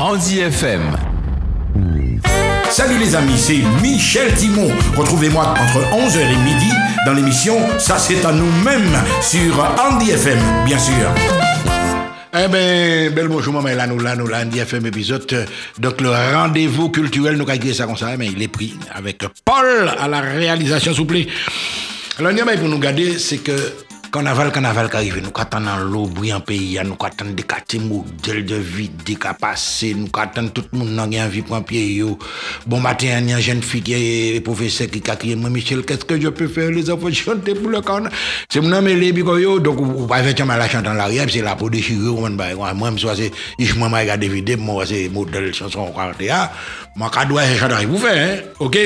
Andy FM. Salut les amis, c'est Michel Timon. Retrouvez-moi entre 11h et midi dans l'émission Ça c'est à nous-mêmes sur Andy FM, bien sûr. Eh ben, bel bonjour, maman, là, nous, là, nous, là, Andy FM épisode. Donc, le rendez-vous culturel, nous, avons ça comme ça, mais il est pris avec Paul à la réalisation, s'il vous plaît. Alors, pour nous garder, c'est que Carnaval, carnaval qui arrive, nous attendons l'eau brillant pays, nous attendons des quartiers modèles de vie, des nous attendons tout le monde dans envie pour un pied. Bon matin, il y a une jeune fille qui est professeur qui a crié, moi Michel, qu'est-ce que je peux faire? Les enfants chanter pour le carnaval C'est mon nom, les bicoyo, donc vous pouvez effectivement la chanter en l'arrière, c'est la peau déchirée, moi, moi, c'est, je m'en regarde des vidéos, moi, c'est modèle chanson 41. Moi, je chanter, vous faites, hein, ok?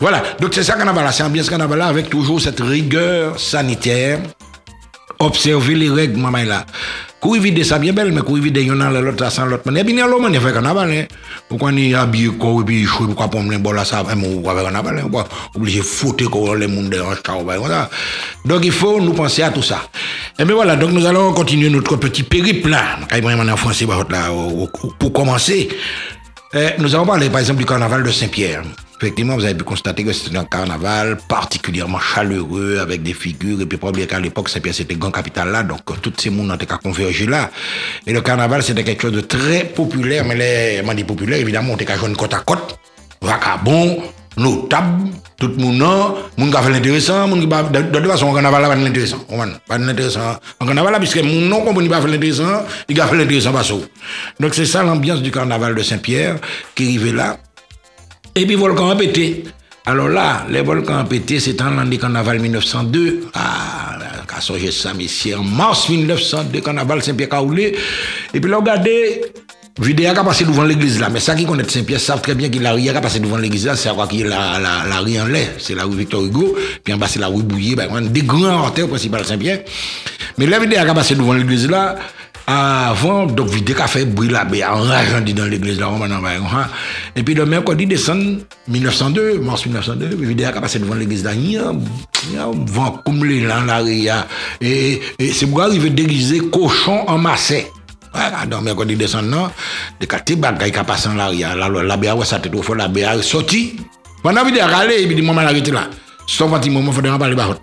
Voilà, donc c'est ça carnaval, c'est ambiance carnaval avec toujours cette rigueur sanitaire observer les règles, maman là. Courir vide ça bien belle, mais courir vide y'en a l'autre sans l'autre manière. Bien l'homme, il fait carnaval, hein. Pourquoi on est habillé quoi, et puis choué, pourquoi pas me là, ça, mais on va carnaval, hein. Pourquoi obligé de foutre quoi, les monde en chao, voilà. Donc il faut nous penser à tout ça. Et bien voilà, donc nous allons continuer notre petit périple là. En français, là, pour commencer. Eh, nous avons parlé par exemple du carnaval de Saint-Pierre. Effectivement, vous avez pu constater que c'était un carnaval particulièrement chaleureux, avec des figures, et puis oublier qu'à l'époque, Saint-Pierre, c'était grand capital là, donc toutes ces mondes ont été converger là. Et le carnaval, c'était quelque chose de très populaire, mais les, moi, populaires, évidemment, on était qu'à côte à côte, vacabon, notable, tout le monde, non, monde qui fait l'intéressant, monde qui de, toute façon, un carnaval là, pas l'intéressant, pas l'intéressant. Un carnaval là, puisque mon nom, comme il pas fait l'intéressant, il a fait l'intéressant, Donc c'est ça l'ambiance du carnaval de Saint-Pierre, qui arrivait là, et puis, volcan a pété. Alors là, les volcans ont pété, c'est en l'année carnaval 1902. Ah, quand j'ai ça, messieurs, en mars 1902, carnaval Saint-Pierre-Caoulé. Et puis là, regardez, Vidéo qui a passé devant l'église là, mais ça qui connaît Saint-Pierre savent très bien qu'il a rien qui a passé devant l'église là, c'est quoi qu'il la, la, la rue en lait, c'est la rue Victor Hugo, puis en bas c'est la rue Bouillet, ben, des grands artères principales Saint-Pierre. Mais la vidéo qui a passé devant l'église là, avant, donc, vide qu'a fait bruit là, ben, enrageant dans l'église là, on va. Et puis, le mercredi décembre 1902, mars 1902, vide qu'a passé devant l'église là, il vent comme les là, là, et, et c'est pour arriver déguisé cochon en massé. Voilà, donc, mercredi décembre, non, des quartiers bagaille qui passé en l'arrière, la, la, la, la, ça te trouve, la béa sorti. Pendant vidéo, aller, et puis, maman l'arrêté là. Sauf un petit moment, il faudrait parler bas.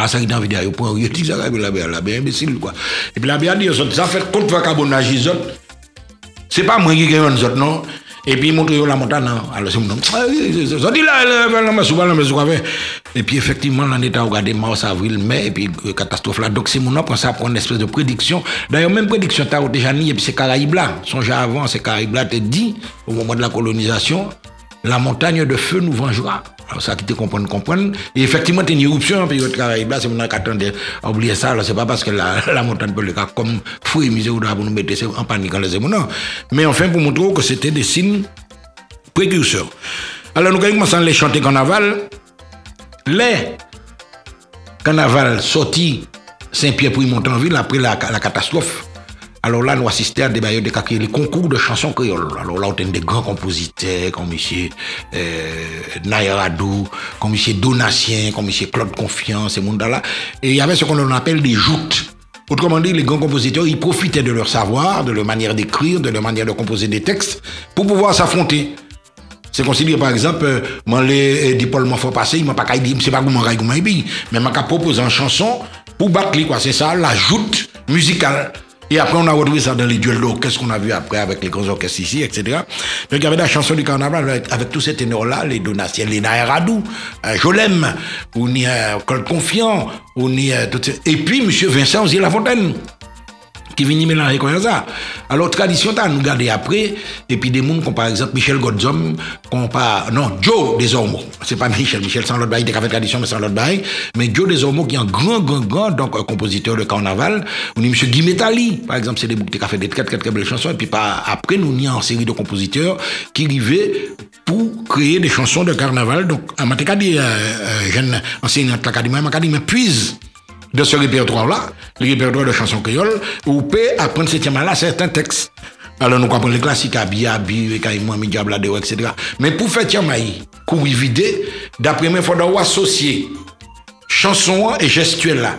Ah, ça qui est en vidéo, prend, il dit ça, la bière, la bière imbécile, quoi. Et puis la bière dit, ça fait contre vagabondage, les autres. C'est pas moi qui gagne les autres, non. Et puis, il montre la montagne. Alors, c'est mon nom. Ça dit là, Et puis, effectivement, l'année est regardé mars, avril, mai, et puis, catastrophe là. Donc, c'est mon nom, pour ça, pour une espèce de prédiction. D'ailleurs, même prédiction, t'as déjà ni, et puis c'est Caraïbes là. Songez avant, c'est Caraïbes là, t'es dit, au moment de la colonisation, la montagne de feu nous vengera. Alors, ça qui te comprend, comprendre. Et effectivement, c'est une éruption, puis le travail là, c'est mon attendait à oublier ça, c'est pas parce que la, montagne peut le cas comme fou et misère, pour nous mettre en panique en les non. Mais enfin, pour montrer que c'était des signes précurseurs. Alors, nous commençons à les chanter carnaval. Les carnaval sortis Saint-Pierre pour y monter en ville après la catastrophe. Alors là, nous assistons à des bailleurs de concours de chansons créoles. Alors là, on a des grands compositeurs comme M. Euh, Nayradou, comme M. Donatien, comme M. Claude Confiance, ces mondes-là. Et il y avait ce qu'on appelle des joutes. Autrement dit, les grands compositeurs, ils profitaient de leur savoir, de leur manière d'écrire, de leur manière de composer des textes, pour pouvoir s'affronter. C'est considéré, par exemple, euh, moi, les euh, Paul faut passer, il m'a pas dit, c'est pas comment mais m'a proposé une chanson pour battre, quoi. C'est ça, la joute musicale. Et après, on a retrouvé ça dans les duels Qu'est-ce qu'on a vu après avec les grands orchestres ici, etc. Donc, il y avait la chanson du carnaval avec, tous ces ténors-là, les Donatiens, les Naïradou, euh, Jolem, on y a Col Confiant, on y a tout Et puis, M. Vincent Osier-Lafontaine qui vient mélanger comme ça. Alors, tradition, t'as nous garder après, et puis des gens comme par exemple Michel Godzom, qu'on pas, non, Joe Desormeaux. C'est pas Michel, Michel sans l'autre bail, il a fait tradition, mais sans l'autre bail. Mais Joe Desormeaux, qui est un grand, grand, grand, donc, un compositeur de carnaval. On a M. Guy Metali, par exemple, c'est des boucs qui a fait des très, très, très belles chansons, et puis après, nous, y a une série de compositeurs qui arrivaient pour créer des chansons de carnaval. Donc, à ma dit, euh, euh, jeune enseignante de l'académie, ma puise de ce répertoire-là, le répertoire de chansons créoles, vous pouvez apprendre ce thème-là certains textes. Alors nous comprenons les classiques, Abi, Abi, Kaïmou, Ami, Diabladeo, etc. Mais pour faire Tiamaï, courir vider, d'après moi, il faut associer chanson et gestuelle là.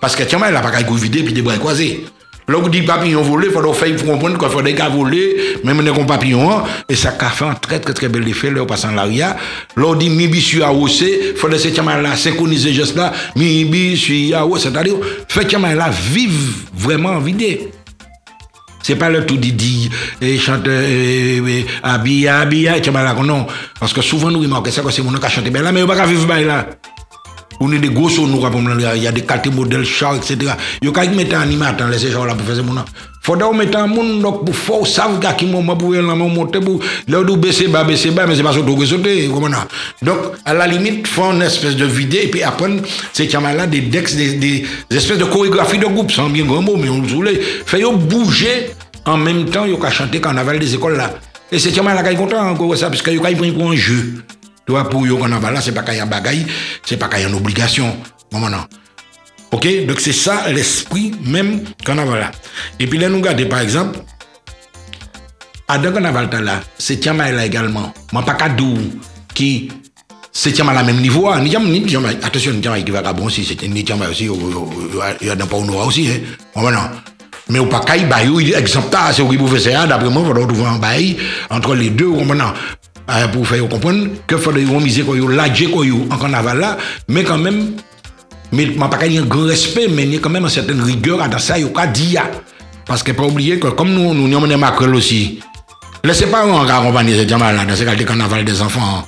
Parce que Tiamaï, n'a pas qu'à courir vider puis des bras croisés. Là, dit papillon volé, il faut faire comprendre qu'il faut des gars voler, même des papillons, hein. et ça a fait un très très très bel effet, là, en l'aria. Là, on dit mibi suis à il faut laisser là, synchroniser juste là, mibi suis à c'est-à-dire, fait que là, vive vraiment vide. C'est pas le tout Didi, et chanteur, habillé, habillé, et là, non. Parce que souvent, nous remarquons ça, que c'est mon qui a chanté, ben là, mais on va vivre là. On est des gros nous, il y a des cartes modèles chars, etc. Il y a mettre un animateur, laisser gens là pour faire ça. Faudra mettre un monde donc pour faut savoir qu'à qui moment pour la monter pour là où baisser bas baisser bas mais c'est pas sauter sauter comment donc à la limite font une espèce de vidéo et puis après c'est qu'il là des dex des, espèces de chorégraphie de groupe sans bien grand mot mais on voulait faire bouger en même temps il y a chanter carnaval des écoles là et c'est qu'il là qui est content encore ça parce y a pour un jeu tu vois, pour carnaval là, c'est pas qu'il y a bagaille, c'est pas qu'il y a une obligation. Bon, non. Ok? Donc c'est ça l'esprit même carnaval là. Et puis là, nous regardons par exemple, à deux carnaval là, c'est Tiama là également. Moi, pas cadeau qui c'est Tiama à même niveau. Ni Tiama, ni Tiama, attention, ni qui va bon aussi, c'est ni Tiama aussi, il y a d'un pas au aussi, hein. Non. Mais au pas qu'il y a exemple, c'est pouvait faire, d'après moi, il va trouver un bail entre les deux, non. Ah, pour faire comprendre que faudrait miser quoi ladje quoi en carnaval là. Mais quand même mais m'a pas un grand respect mais il y a quand même une certaine rigueur dans ça yo dit parce que pas oublier que comme nous nous sommes Macron aussi laissez pas on accompagner ces gens là dans ce carnaval des enfants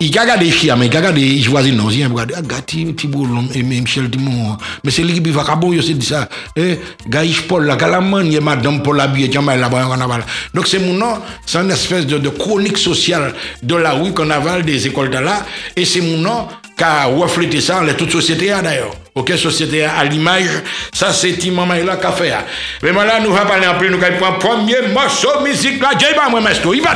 il a regardé chiens, mais il a regardé choisi non, il a regardé, ah, gâti, Thibault, et Michel Timon. Mais c'est lui qui va cabon, il dit ça. Eh, Gaïch Paul, la galamane, il madame Paul habillé, tiens, là-bas, en carnaval. Donc c'est mon nom, c'est une espèce de, de chronique sociale de la rue carnaval des écoles de là, et c'est mon nom qui a reflété ça dans toute société d'ailleurs. Ok, société à l'image, ça c'est Timon là qui a fait. Mais maintenant, nous allons parler un peu, nous allons prendre premier morceau musique là, j'ai pas moi, Mesto, il va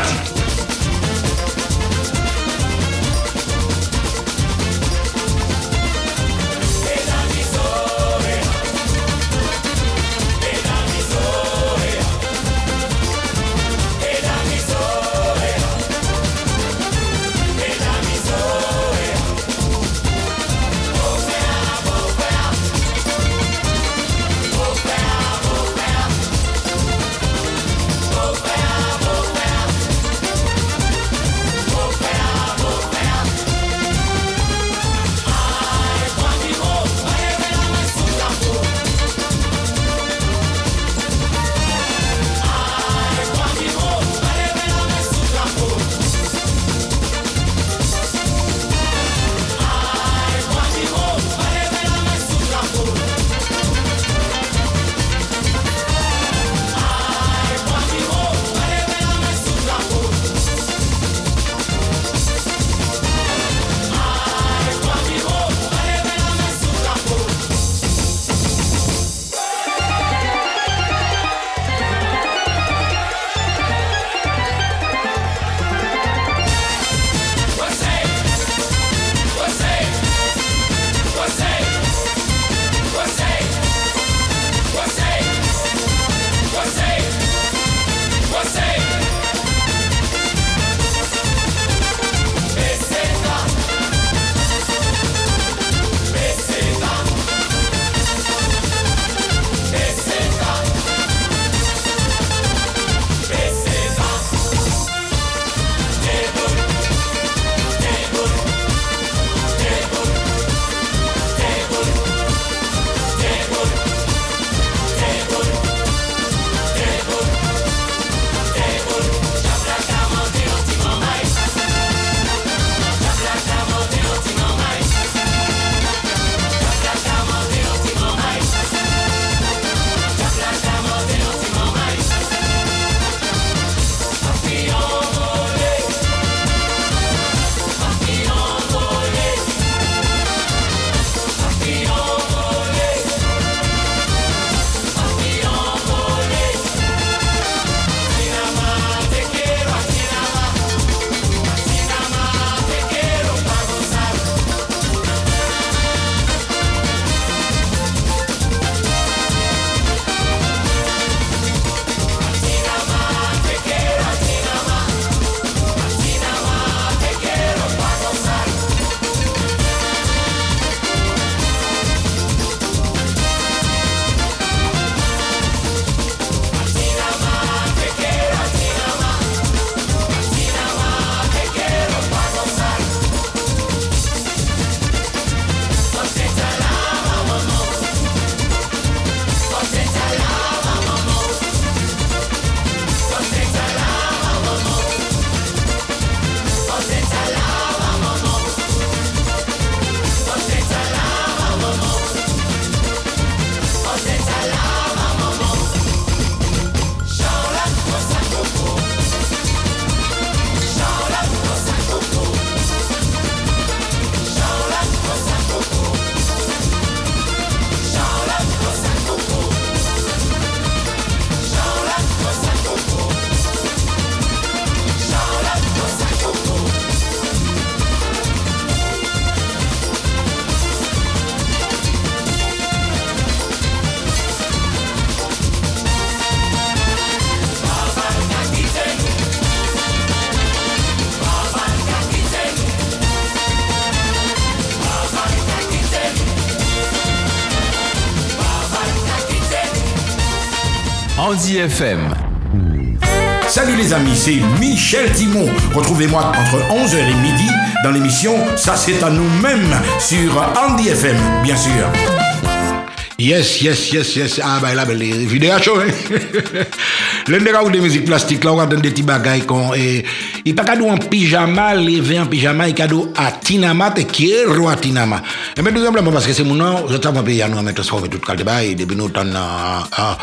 Andy FM. Salut les amis, c'est Michel Timon. Retrouvez-moi entre 11h et midi dans l'émission Ça c'est à nous-mêmes sur Andy FM, bien sûr. Yes, yes, yes, yes. Ah, bah là, ben, les vidéos chaud, hein. L'un des de musique plastique, là, on donne des petits bagailles qu'on, et, il pas cadeau en pyjama, levé en pyjama, il cadeau à Tinama, te qui est roi Tinama. Et bien, tout simplement, parce que c'est mon nom, je t'avais payé à nous, mais transformé tout le depuis nous, t'en a, ah,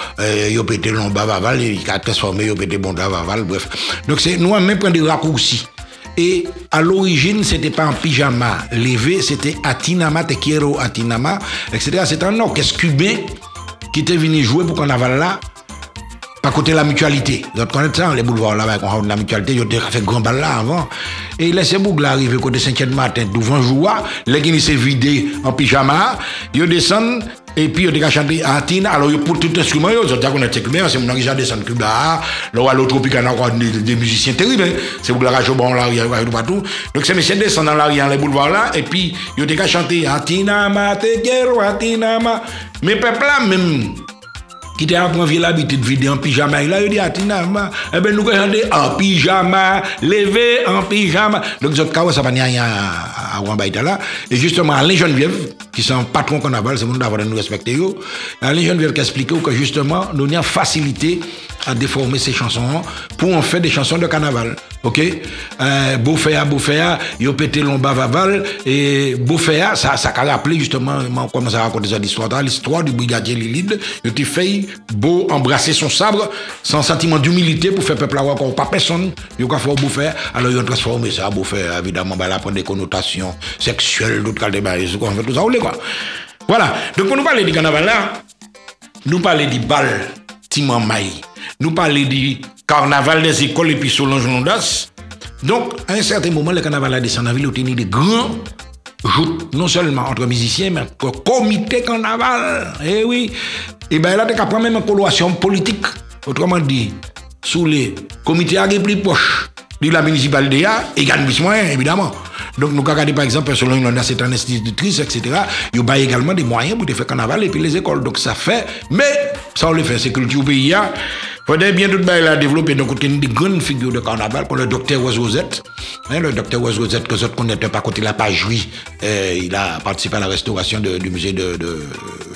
yo pété l'on bavaval, il a transformé, yo pété bon bavaval, bref. Donc, c'est, nous, même prendre des raccourcis. Et à l'origine, c'était pas un pyjama levé, c'était Atinama, Te Quiero Atinama, etc. C'est un orchestre cubain qui était venu jouer pour carnaval là, à côté la mutualité. Vous connaissez ça, les boulevards là, on a la mutualité, ils ont fait grand bal là avant. Et laissez Boug là arriver côté 5e matin, devant joie, les gens s'est vidé en pyjama, ils descendent et puis, il a chanté à Tina. Alors, pour tout instrument, ils ont dit qu'on était c'est mon qui descendu Cuba. Là, à l'autre a encore des musiciens terribles. Hein. C'est pour la radio, bon, là, il y a partout. Donc, ces messieurs descendent dans l'arrière, les boulevards là, et puis, ils ont chanté à Tina, ma te quiero, à Tina, ma. Mais peuple là, même, qui t'a appris l'habitude de vivre en pyjama. Il a dit, ah, Tina, eh ben, nous allons en pyjama, levé en pyjama. Donc, ce cas, ça va rien à Wambaïta. Et justement, Alain Geneviève, qui sont patron carnaval, c'est mon d'avoir nous respecter. Alain Geneviève qui a expliqué que justement, nous avons facilité à déformer ces chansons pour en faire des chansons de carnaval. OK? Euh, Beauféa, Beauféa, yo pété Vaval et Beauféa, ça, ça a rappelé justement, on commence à raconter cette histoire l'histoire du brigadier Lilide, il a fait beau embrasser son sabre sans sentiment d'humilité pour faire peuple avoir encore pas personne, il a fait Beauféa, alors il a transformé ça, Beauféa, évidemment, bah, là, prend des connotations sexuelles, d'autres cas de tout ça, quoi. Voilà, donc pour nous parler du carnaval là, nous parler du bal Nous parler du carnaval des écoles et puis Solange Londas. Donc, à un certain moment, le carnaval a descendu en ville, il des grands joutes, non seulement entre musiciens, mais entre comité carnaval. Eh oui. Et bien là, tu as même une coloration politique. Autrement dit, sous les comités à plus proches de la municipalité, et gagne plus moyens, évidemment. Donc, nous regardons par exemple, selon une c'est un institutrice, etc. Il y a également des moyens pour faire carnaval et puis les écoles. Donc, ça fait, mais ça, on le fait, c'est culture pays. Faudrait bien tout la développer. Donc, il y a des grandes figures de carnaval, comme le docteur Oise Rosette. Hein, le docteur Oise Rosette, que vous connaissez pas, quand il n'a pas joui, euh, il a participé à la restauration du musée de,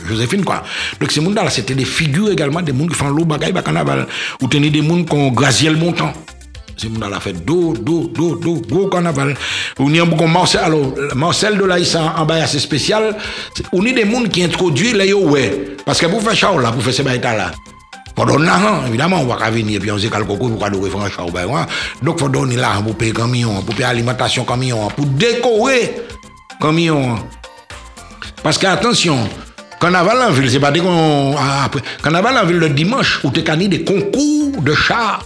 Joséphine, quoi. Donc, ces gens-là, c'était des figures également, des gens qui font l'eau bagaille, carnaval. Ou tenez des gens qui ont Graziel Montant. C'est mon la fête do, do, do, do, gros carnaval. On y a beaucoup Marcel, alors, Marcel de là, en bas assez spécial. On est des gens qui introduisent les ouais. Parce que pour faire ça, là, pour faire ces baïtas là. Pour donner l'argent, évidemment, on va venir, puis on sait quel coco, pourquoi nous char, ben, Donc, faut donner l'argent pour payer camion, pour payer alimentation camion, pour décorer camion. Parce que, attention, Carnaval en ville, c'est pas des qu'on. Après, carnaval en ville le dimanche, où tu as des concours de chars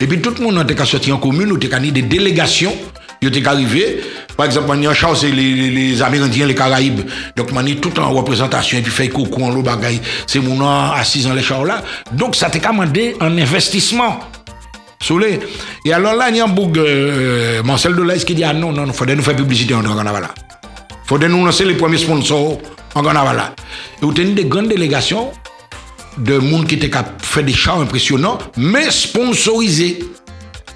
Et puis tout le monde a sorti en commune, ou a des délégations, ils étaient arrivés. Par exemple, on a c'est les, les Amérindiens, les Caraïbes. Donc, on est tout en représentation, et puis fait coucou en l'eau bagaille. C'est mon nom assis dans les chars là. Donc, ça t'a commandé un investissement. Et alors là, il y a un bouc, euh, Marcel Delay qui dit, ah non, non, il faudrait nous faire publicité en carnaval Il faudrait nous lancer les premiers sponsors en carnaval Et vous tenez des grandes délégations de monde qui était fait des chars impressionnants, mais sponsorisés.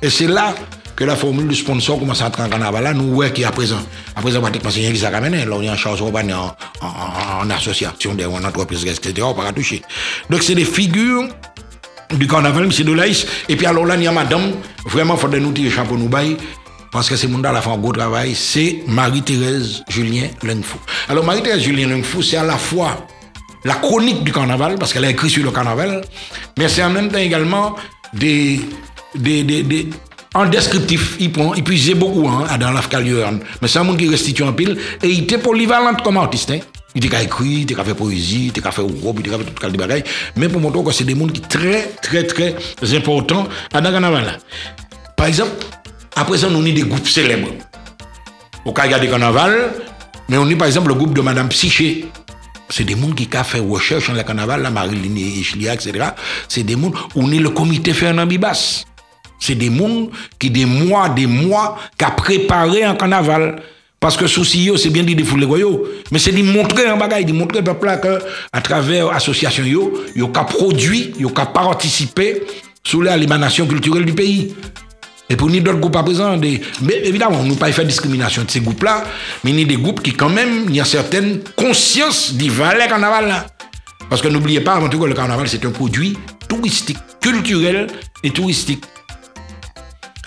Et c'est là que la formule du sponsor commence à entrer en carnaval. Là, nous voyons qu'à présent, à présent, pratiquement, c'est rien qui ramené. Là, on est en charge en, en, en, association, en entreprise, etc. On va pas toucher. Donc, c'est des figures du carnaval, M. Dolaïs. Et puis, alors là, il y a madame, vraiment, il faudrait nous tirer chapeau nous bailler parce que c'est mon la fait un gros travail, c'est Marie-Thérèse Julien Lengfou. Alors, Marie-Thérèse Julien Lengfou, c'est à la fois la chronique du carnaval, parce qu'elle a écrit sur le carnaval, mais c'est en même temps également des, des, des, en descriptif, il prend, il puise beaucoup hein, dans l'Afrique Mais c'est un monde qui restitue en pile, et il était polyvalent comme artiste. Hein. Il était écrit, il était fait poésie, il était fait robe, il était fait tout le bagaille. Mais pour montrer que c'est des mondes qui très, très, très importants le carnaval. Par exemple, après ça, on a des groupes célèbres. Au cas de carnaval, mais on a par exemple le groupe de Madame Psyché c'est des gens qui ont fait recherche dans le carnaval, la Marilyn Echelia, etc. C'est des gens, on est le comité Fernand Bibas. C'est des gens qui, des mois, des mois, qui ont préparé un carnaval. Parce que souci, c'est bien de défouler goyo, mais c'est de montrer un bagage, de montrer peuple là que, à travers l'association yo, yo produit, yo ka participer sous l'émanation culturelle du pays. Et pour nous, d'autres groupes à présent, des... mais évidemment, nous ne pas faire discrimination de ces groupes-là, mais il y a des groupes qui, quand même, il y a certaine conscience du valet carnaval là. Parce que n'oubliez pas, avant tout, que le carnaval, c'est un produit touristique, culturel et touristique.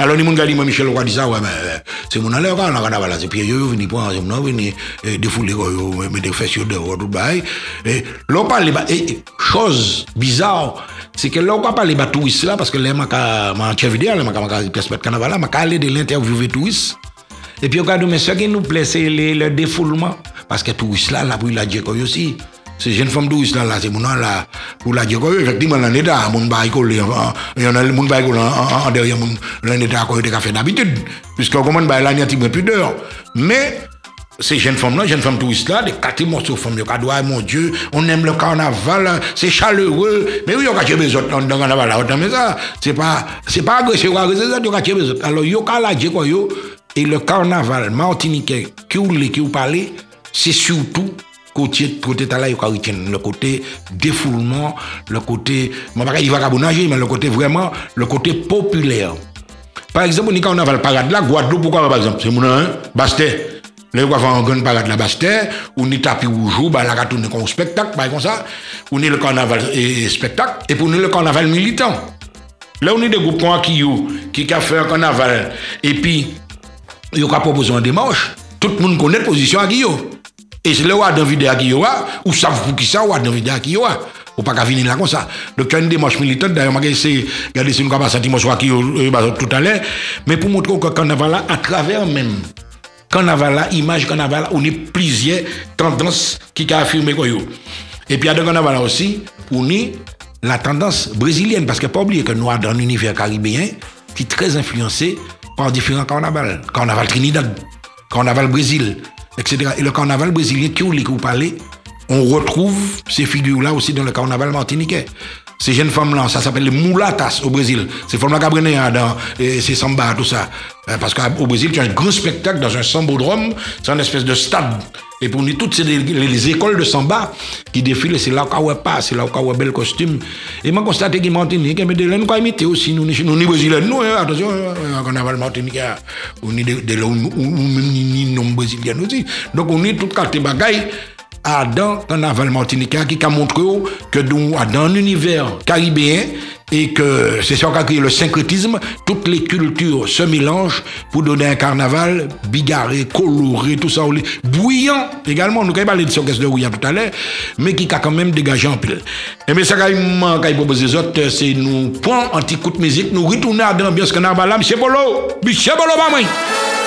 Alors, les gens qui moi, Michel Roy dit ça, ouais, mais euh, c'est mon allure quand on a carnaval, c'est puis yo venu prendre, venu euh, défouler, yo, mettre des fesses dehors, tout bail. Et l'on parle, et chose bizarre, c'est que là, on parle les touristes là, parce que là, ma ma vidéo, là, ma ma pièce de carnaval là, ma aller de l'interview des touristes. Et puis, regarde, mais ce qui nous plaît, c'est le défoulement. Parce que touristes là, là, pour la dire aussi. Là, là, c'est mon là, pour la dire effectivement, l'année là, mon bail collé, il y en a mon bail collé en derrière mon, l'année là, qu'on a fait d'habitude. Puisque, comment bail là, il y a un petit peu plus d'heures. Mais, ces jeunes femmes-là, jeunes femmes touristes là, des quatre morceaux de femmes, ils mon Dieu, on aime le carnaval, c'est chaleureux. Mais oui, on a besoin dans le carnaval là, mais ça, c'est pas, c'est pas agressif, c'est ça, on a besoin. Alors, yo, la dit quoi, yo, et le carnaval martiniquais, qui ou qui ou parlez, c'est surtout côté côté là le côté défoulement le côté mon pas il va mais le côté vraiment le côté populaire par exemple on dit carnaval parade là Guadeloupe pourquoi par exemple? C'est mon hein Bastet Là, on va faire un grand parade la Bastère, on y tapis rouge, bah, là, on comme spectacle, par comme ça. On est le carnaval et, spectacle, et pour nous, le carnaval militant. Là, on est des groupes qui, qui ont fait un carnaval, et puis, ils ont proposé un démarche. Tout le monde connaît la position à Guillaume. Et c'est là où a une vidéo à Guillaume, ou savent pour qui ça, ou a une vidéo à Guillaume. Ou pas qu'à venir là comme ça. Donc, il y a une démarche militante. D'ailleurs, je vais regarder si nous avons senti tout à l'heure. Mais pour montrer que le carnaval, à travers même carnaval là, image carnaval on est plusieurs tendances qui ont affirmé quoi Et puis, il y a de carnaval aussi, on est la tendance brésilienne, parce faut pas oublier que nous avons un univers caribéen qui est très influencé par différents carnavals. Carnaval Trinidad, carnaval Brésil, Et le carnaval brésilien, qui vous parlez, on retrouve ces figures-là aussi dans le carnaval martiniquais. Ces jeunes femmes-là, ça s'appelle les mulatas au Brésil. Ces femmes-là qui hein, dans ces samba, tout ça. Euh, parce qu'au Brésil, tu as un grand spectacle dans un sambodrome, c'est une espèce de stade. Et pour nous, toutes les, écoles de samba qui défilent, c'est là où pas, c'est là où on bel costume. Et moi, constaté que Martinique, mais de l'un, quoi imiter aussi, nous, nous, nous, Brésiliens, nous, hein, attention, on hein, a le Martinique, on est de là, ou même ni non Brésiliens aussi. Donc, on est toutes quatre bagailles à dans carnaval martiniquais qui a montré que dans un univers caribéen et que c'est ça qui a créé le syncrétisme, toutes les cultures se mélangent pour donner un carnaval bigarré, coloré, tout ça, bouillant également. Nous avons parlé de ce de bouillant tout à l'heure, mais qui a quand même dégagé en pile. Et mais ça, quand il propose les autres, c'est nous prendre un petit coup de musique, nous retourner dans l'ambiance carnaval là, M. Polo, M. Polo, pas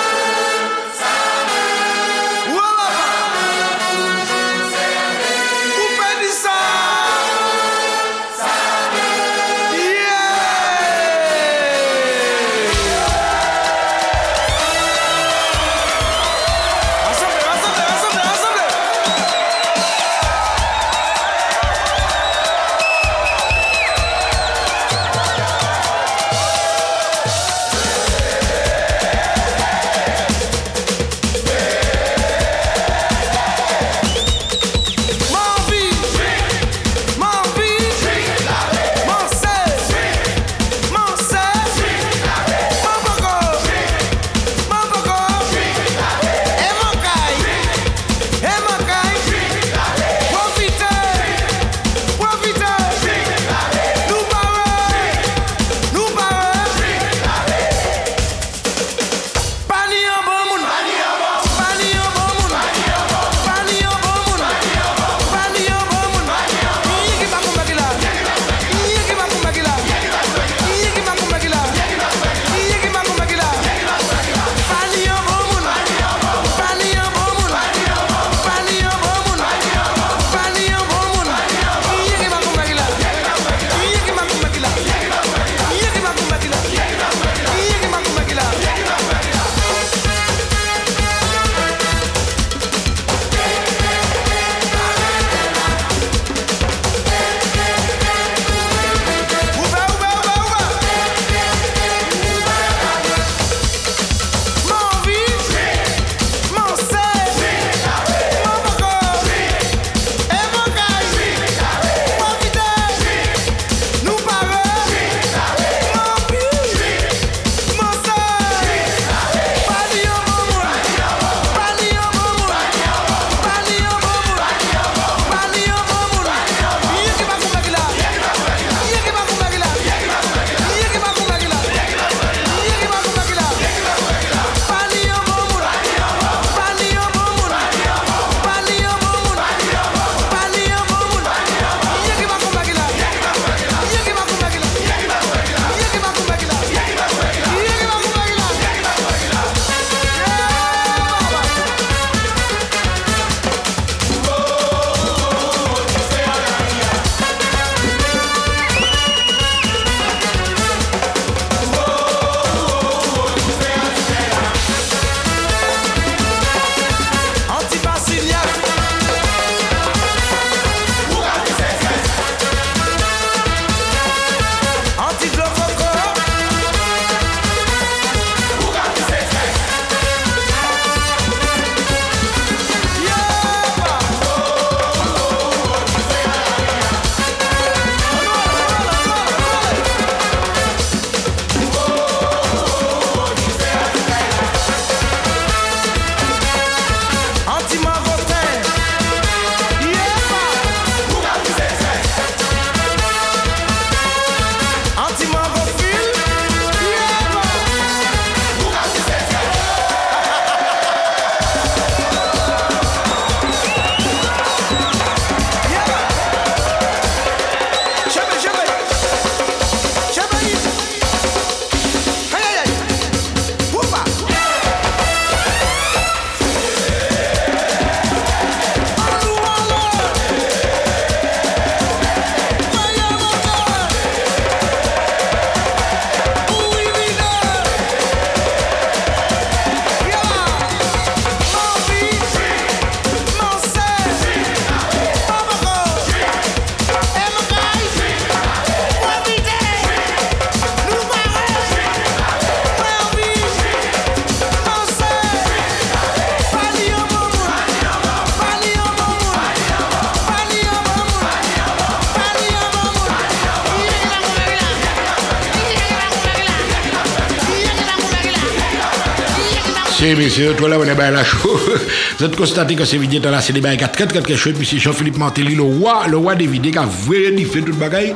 Monsieur. Toi, là, on est bien la chaud. Vous êtes constaté que ces vidéos là, c'est des bails très, très, très chaud. Monsieur Jean-Philippe Mantelli, le roi, le roi des vidéos, qui a vraiment fait toute bagaille.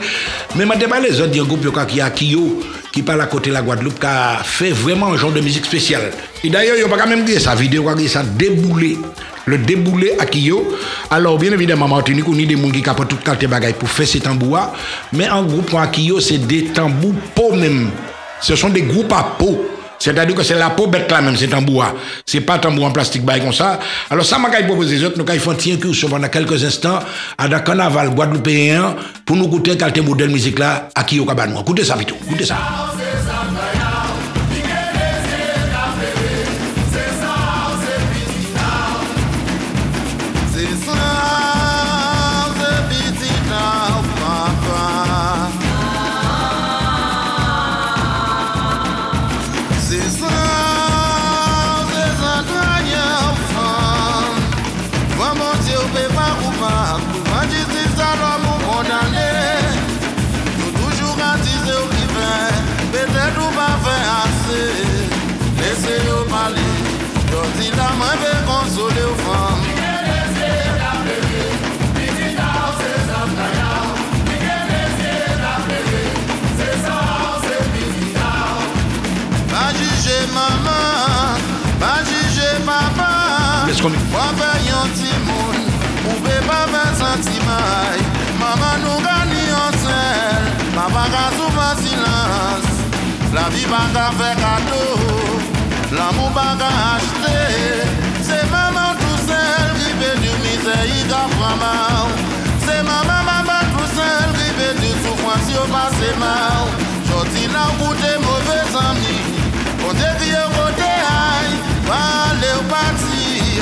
Mais maintenant, les autres, il y a un groupe qui a Kyo, qui parle à côté de la Guadeloupe, qui a fait vraiment un genre de musique spéciale. Et d'ailleurs, il n'y a pas même dit sa vidéo, ça déboulé le déboulé à. Alors, bien évidemment, Martinique, on a des gens qui capent toute qualité bagaille pour faire ces tambours. Mais en groupe à c'est des tambours peau même. Ce sont des groupes à peau. C'est-à-dire que c'est la peau bête là même, c'est tambour. C'est pas tambour en plastique bail comme ça. Alors, ça m'a proposer les autres, nous, ils font tiens que pendant quelques instants à la carnaval guadeloupéen pour nous goûter qualité modèle musique là à Kyo Cabano. Écoutez ça, vite, écoutez ça. Pa fè sentimay Maman nou gani yon sel, pa ka soufa silans La maman tout sel, ki fè di mise yi ka framan Se maman maman mouve zami, kote kiye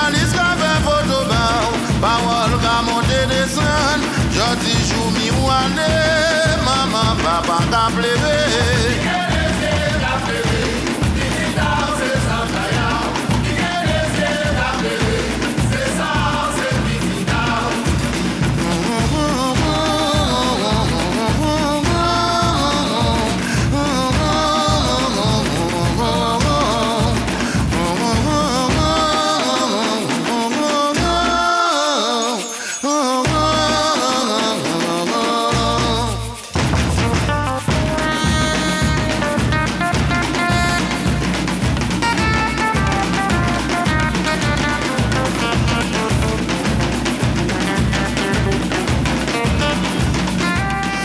Jounalist ka fe foto ba ou wane Maman papa ka pleve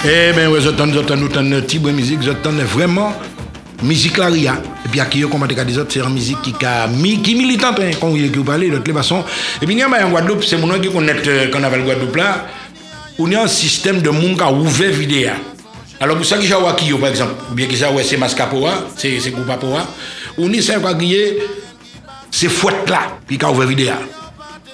Eh bien, vous entendez, vous entendez, vous entendez, petit musique, vous entendez vraiment musique la ria. Et puis, à qui, comme on dit, c'est une musique qui est qui militante, hein, quand vous parlez, de toute façon. Et puis, il y a en Guadeloupe, c'est mon nom qui connaît le carnaval Guadeloupe là, où il y a un système de monde qui a ouvert vidéo. Alors, pour ça, qui j'ai Wakio, par exemple, ou bien qui j'ai c'est Mascapoa, c'est Goupapoa, ou ni c'est c'est fouette là, qui a ouvert vidéo.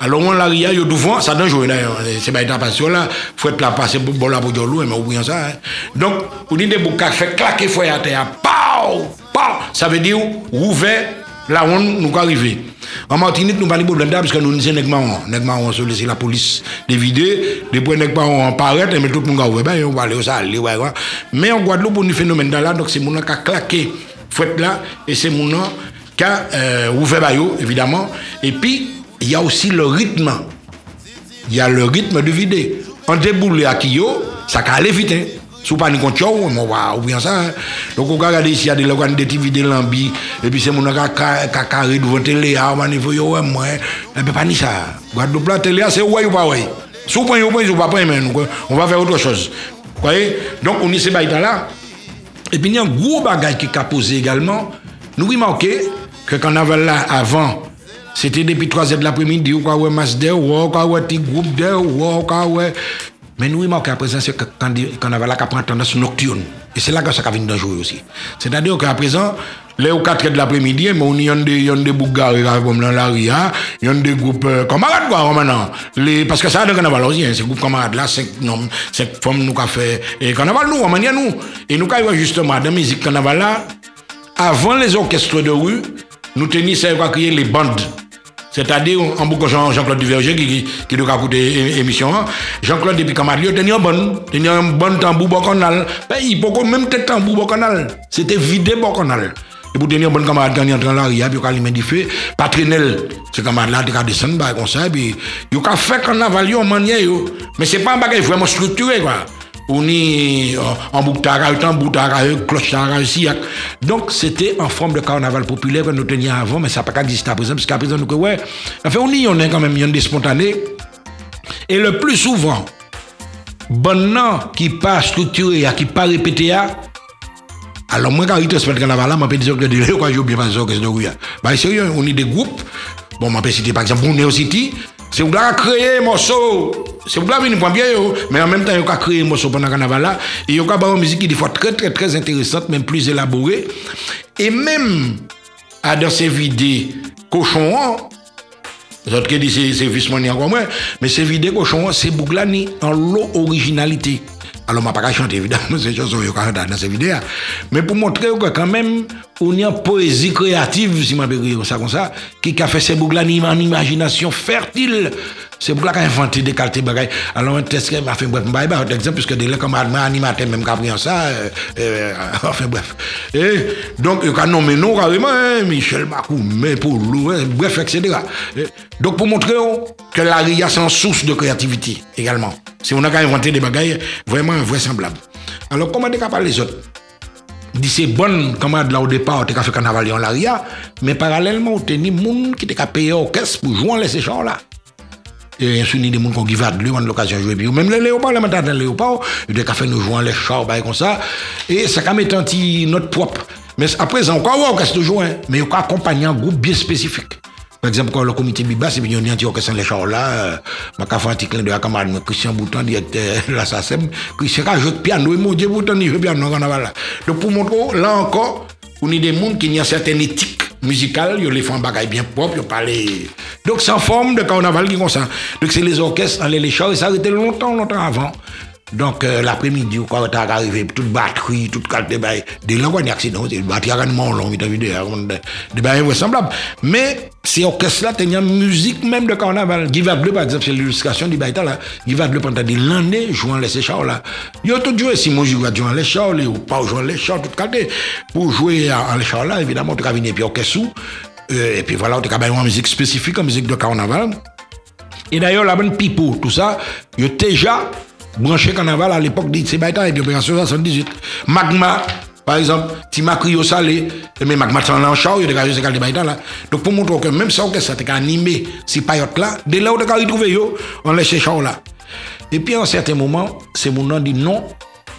Alors, on l'a ria, yo devant, ça donne jouer d'ailleurs. C'est pas une passion là, faut être là, passer bon là pour l'eau, mais oublions ça. Hein. Donc, on dit des boucas, fait claquer fouet à terre, pow, pow, ça veut dire ouvert, là on nous arriver. En Martinique, nous parlons de parce que nous sommes nèg marron. Nèg marron, se laisser la police des vider, des points nèg marron en paraître, mais tout le monde va ben, on va aller ça, ouais, ouais. Mais en Guadeloupe, on a phénomène là, donc c'est mon qui a claqué fouet là, et c'est mon qui a euh, ouvert évidemment, et puis, il y a aussi le rythme. Il y a le rythme de vider. En déboule à Kyo, ça va aller vite. Hein. Sous pas on va oublier ça. Hein. Donc on regarde ici, il y a des gens qui ont vider l'ambi, et puis c'est mon gars qui carré devant télé, ah, man, il faut avoir moi. Mais pas ni ça. Guadeloupe la télé, c'est ouais ou pas ouais. Sous point ou pas mais on va faire autre chose. Vous voyez? Donc on y là. Et puis il y a un gros bagage qui a posé également. Nous remarquons que quand on avait là avant, c'était depuis 3 heures de l'après-midi, ou quoi, ouais, d'air, ou quoi, ouais, petit groupe d'air, ou quoi, ouais. Mais nous, remarquons à présent, c'est quand on avait qu'on prend tendance nocturne. Et c'est là que ça vient dangereux aussi. C'est-à-dire qu'à présent, Les ou 4 de l'après-midi, mais on y a des, des comme dans la RIA, il y a des groupes euh, camarades, quoi, maintenant. Parce que ça a de carnaval aussi, hein, ces groupes camarades là, cinq hommes, cinq femmes, nous, qu'a fait, et carnaval, nous, on manière nous. Et nous, quand justement, dans la musique carnaval là, avant les orchestres de rue, nous ça va créer les bandes. C'est-à-dire, en beaucoup Jean-Claude Duverger qui, qui, a écouté l'émission. Jean-Claude depuis Camargue, il tenait un bon, tenait un bon tambour bocanal. Ben, il peut même tête tambour bocanal. C'était vidé bocanal. Et pour tenir un bon camarade quand il entre dans la ria, puis il allumé du feu, patronel, ce camarade-là, il a descendu, bah, comme ça, puis il a fait carnaval en manière, mais c'est pas un bagage vraiment structuré, quoi. On est en bouctara, en bouctara, cloche aussi. Donc, c'était en forme de carnaval populaire que nous tenions avant, mais ça n'a pas existé à présent, parce qu'à présent, nous, ouais, enfin, on y en a quand même, il y a des spontanés. Et le plus souvent, bon nom qui pas structuré, qui pas répété, alors, moi, quand il te le carnaval, là, je dire que de quoi j'ai oublié pas ça, que c'est de Bah, sérieux, on est des groupes. Bon, je peux citer par exemple Neo City. C'est vous qui créé morceau. C'est vous qui venir pour bien, mais en même temps, vous avez créé un morceau pendant le carnaval là. Et vous avez une musique qui est très, très, très intéressante, même plus élaborée. Et même, dans ces vidéos, cochon, les autres qui disent c'est vice encore moins, mais ces vidéos cochon, c'est bouglani en l'eau originalité. Alors, je ne vais pas chanter évidemment ces chansons dans ces vidéos. Mais pour montrer que quand même, on y a une poésie créative, si je peux dire ça comme ça, qui a fait ces boucles en imagination fertile. C'est pour ça a inventé des qualités bagailles. Alors, un test m'a fait bref, bah, par exemple, puisque des comme animateur même ça, euh, euh, enfin bref. Donc, il a nommé nous carrément, hein, Michel Macou, mais pour l'eau, hein, bref, etc. donc, pour montrer que la RIA, c'est une source de créativité également. Si on a inventé des bagailles vraiment invraisemblables. Alors, comment on parler les autres? Dit c'est bon camarade là au départ tu as fait carnaval en l'aria mais parallèlement tu des gens qui t'a payé orchestre pour jouer les gens là et un souvenir des gens qui vivent de lui, on a l'occasion jouer. Puis même les léopards, les matins les léopards, ils ont fait nous jouer les chars, comme ça. Et ça a mis un notre propre. Mais après, encore, on orchestre de jouer, mais il faut accompagner un groupe bien spécifique. Par exemple, quand le comité Biba, c'est bien un anti-orchestre les chars là, je vais faire un de la camarade Christian Bouton, directeur de la SACEM, Christian a joué piano, et mon Dieu, Bouton, il joue piano. Donc pour montrer, là encore, on est des gens qui ont une certaine éthique musicale, ils les font un bien propre, ils parlent. Donc c'est en forme de carnaval qui comme ça. Donc c'est les orchestres, les chars, et ça a été longtemps, longtemps avant. Donc, euh, l'après-midi, quand tu es arrivé, toute batterie, toute qualité, de là, il y a accident, la batterie a long, il y a des bails invraisemblables. Mais, ces orchestres-là, y une musique même de carnaval. Guy Bleu, par exemple, c'est l'illustration du bail là. Guy Bleu, pendant des années, jouant les chars là. Il y a tout joué, si moi, je joue jouer les chars, ou pas jouer les chars, toute qualité. Pour jouer en les chars là, évidemment, tu as venir puis orchestre euh, et puis voilà, tu as une musique spécifique, une musique de carnaval. Et d'ailleurs, la bonne pipo, tout ça, il y a déjà branché carnaval à l'époque de ces batailles d'opération 78. Magma, par exemple, Tima Crio Salé, mais Magma s'en en char, il y a des ces batailles là. Donc pour montrer que même ça, ça a animé ces paillotes là, dès là où a retrouvé, on laisse ces chars là. Et puis à un certain moment, c'est mon nom dit non,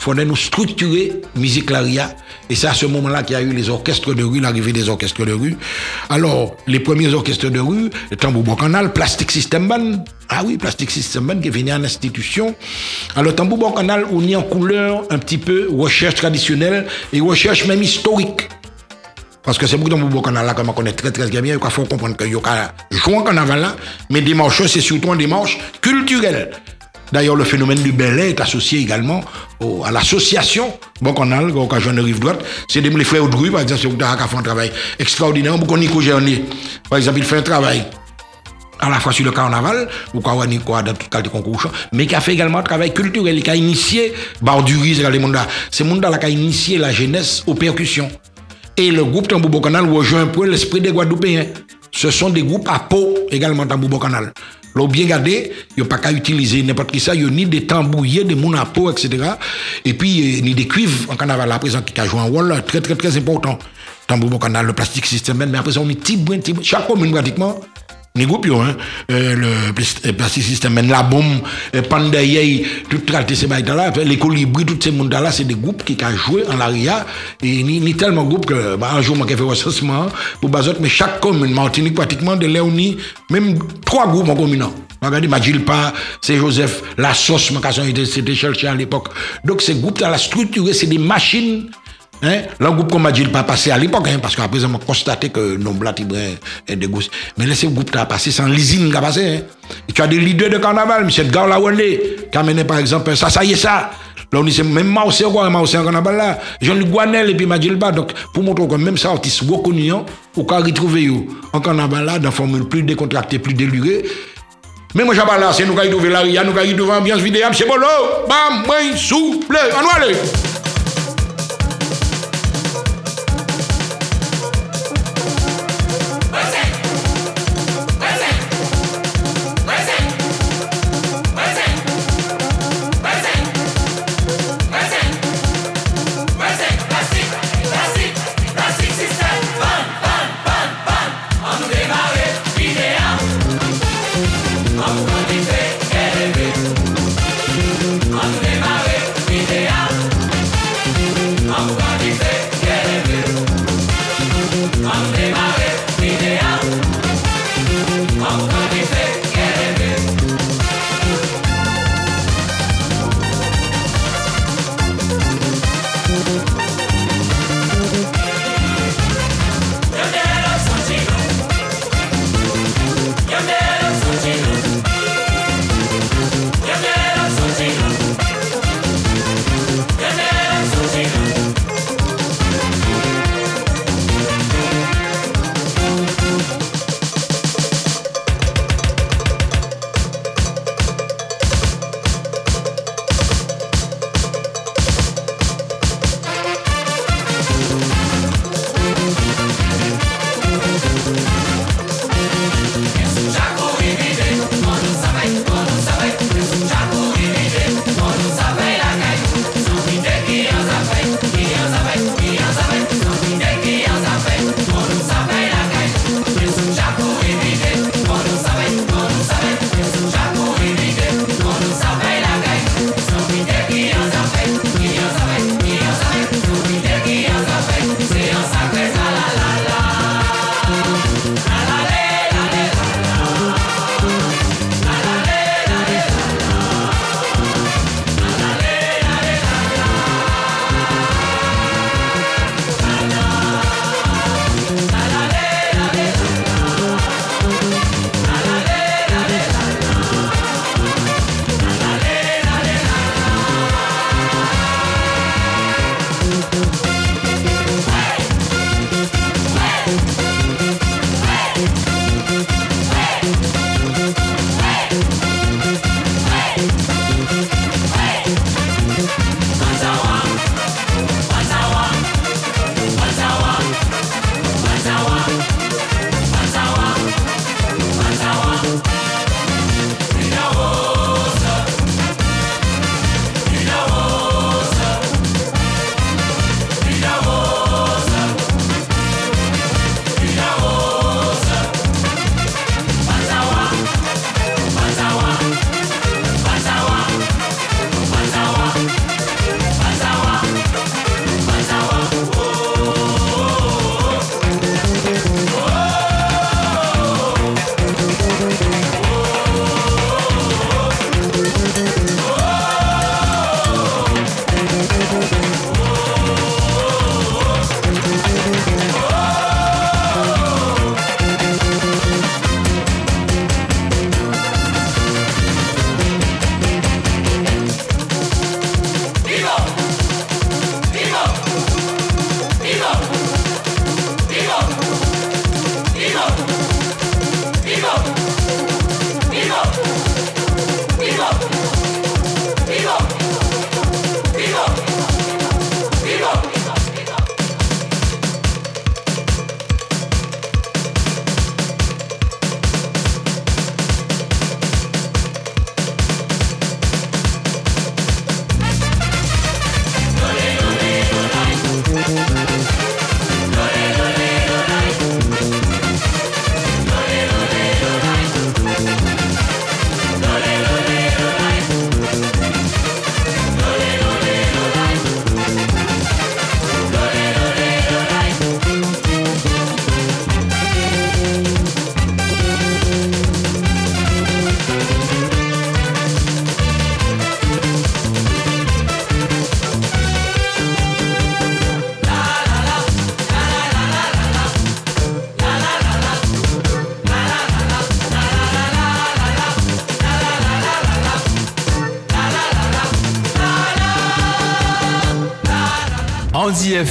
faudrait nous structurer musique Laria. Et c'est à ce moment-là qu'il y a eu les orchestres de rue, l'arrivée des orchestres de rue. Alors, les premiers orchestres de rue, le Tambour Canal, Plastic System Band. Ah oui, Plastic System Band qui est venu en institution. Alors, Tambour Canal, on y en couleur un petit peu recherche traditionnelle et recherche même historique. Parce que c'est beaucoup le canal là, comme on connaît très très bien, il faut comprendre que y a joué en carnaval là, mais démarche, c'est surtout une démarche culturelle. D'ailleurs, le phénomène du Bel est associé également à l'association Bon Canal, occasion de rive droite. C'est les frères Audrey, par exemple, qui fait un travail extraordinaire. Nico par exemple, il fait un travail à la fois sur le carnaval, ou quoi, quoi, dans tout le concours, mais qui a fait également un travail culturel, qui a initié Barduris, c'est monde qui a initié la jeunesse aux percussions. Et le groupe Tamboubo Canal rejoint un peu l'esprit des Guadeloupéens. Ce sont des groupes à peau également Tamboubo Canal. L'ont bien gardé, il n'y a pas qu'à utiliser n'importe qui ça, il y a ni des tambouillés, des monapo, etc. Et puis, ni des cuivres en canal à présent qui a joué un rôle très, très, très important. Tambour canal, le plastique système, mais après on est petit petit chaque commune pratiquement, ni groupe, hein, euh, le plastique système, la bombe, euh, Pandaye, tout traité ces bails là, les colibris, tous ces mondes là, c'est des groupes qui ont joué en l'aria, et ni, ni tellement groupes que, bah, un jour, moi, j'ai fait recensement pour Bazot, mais chaque commune, Martinique, pratiquement, de Léonie, même trois groupes en commune. Regardez, Magilpa, c'est Joseph, la sauce, c'était cherché à l'époque. Donc, ces groupes-là, la structure, c'est des machines Hein? Le groupe comme dit, pas passé à l'époque, hein, parce qu'après, on a constaté que non blanc est de gauche. Mais laissez le groupe passé sans l'usine qui a passé. Hein? Et tu as des leaders de carnaval, M. Edgar Lawande, qui a mené par exemple ça, ça y est ça. Là, on dit, même Mausé, quoi, Mausé en carnaval là. Jean-Luc Guanel et puis Madjilba. Donc, pour montrer que même ça, artiste reconnu, ou qu'on retrouver en carnaval là, dans une formule plus décontractée, plus délurée. Mais moi, j'abats là, c'est nous qui avons la ria, nous qui avons l'ambiance vidéo, c'est bon, bam, moi, souple, on va aller.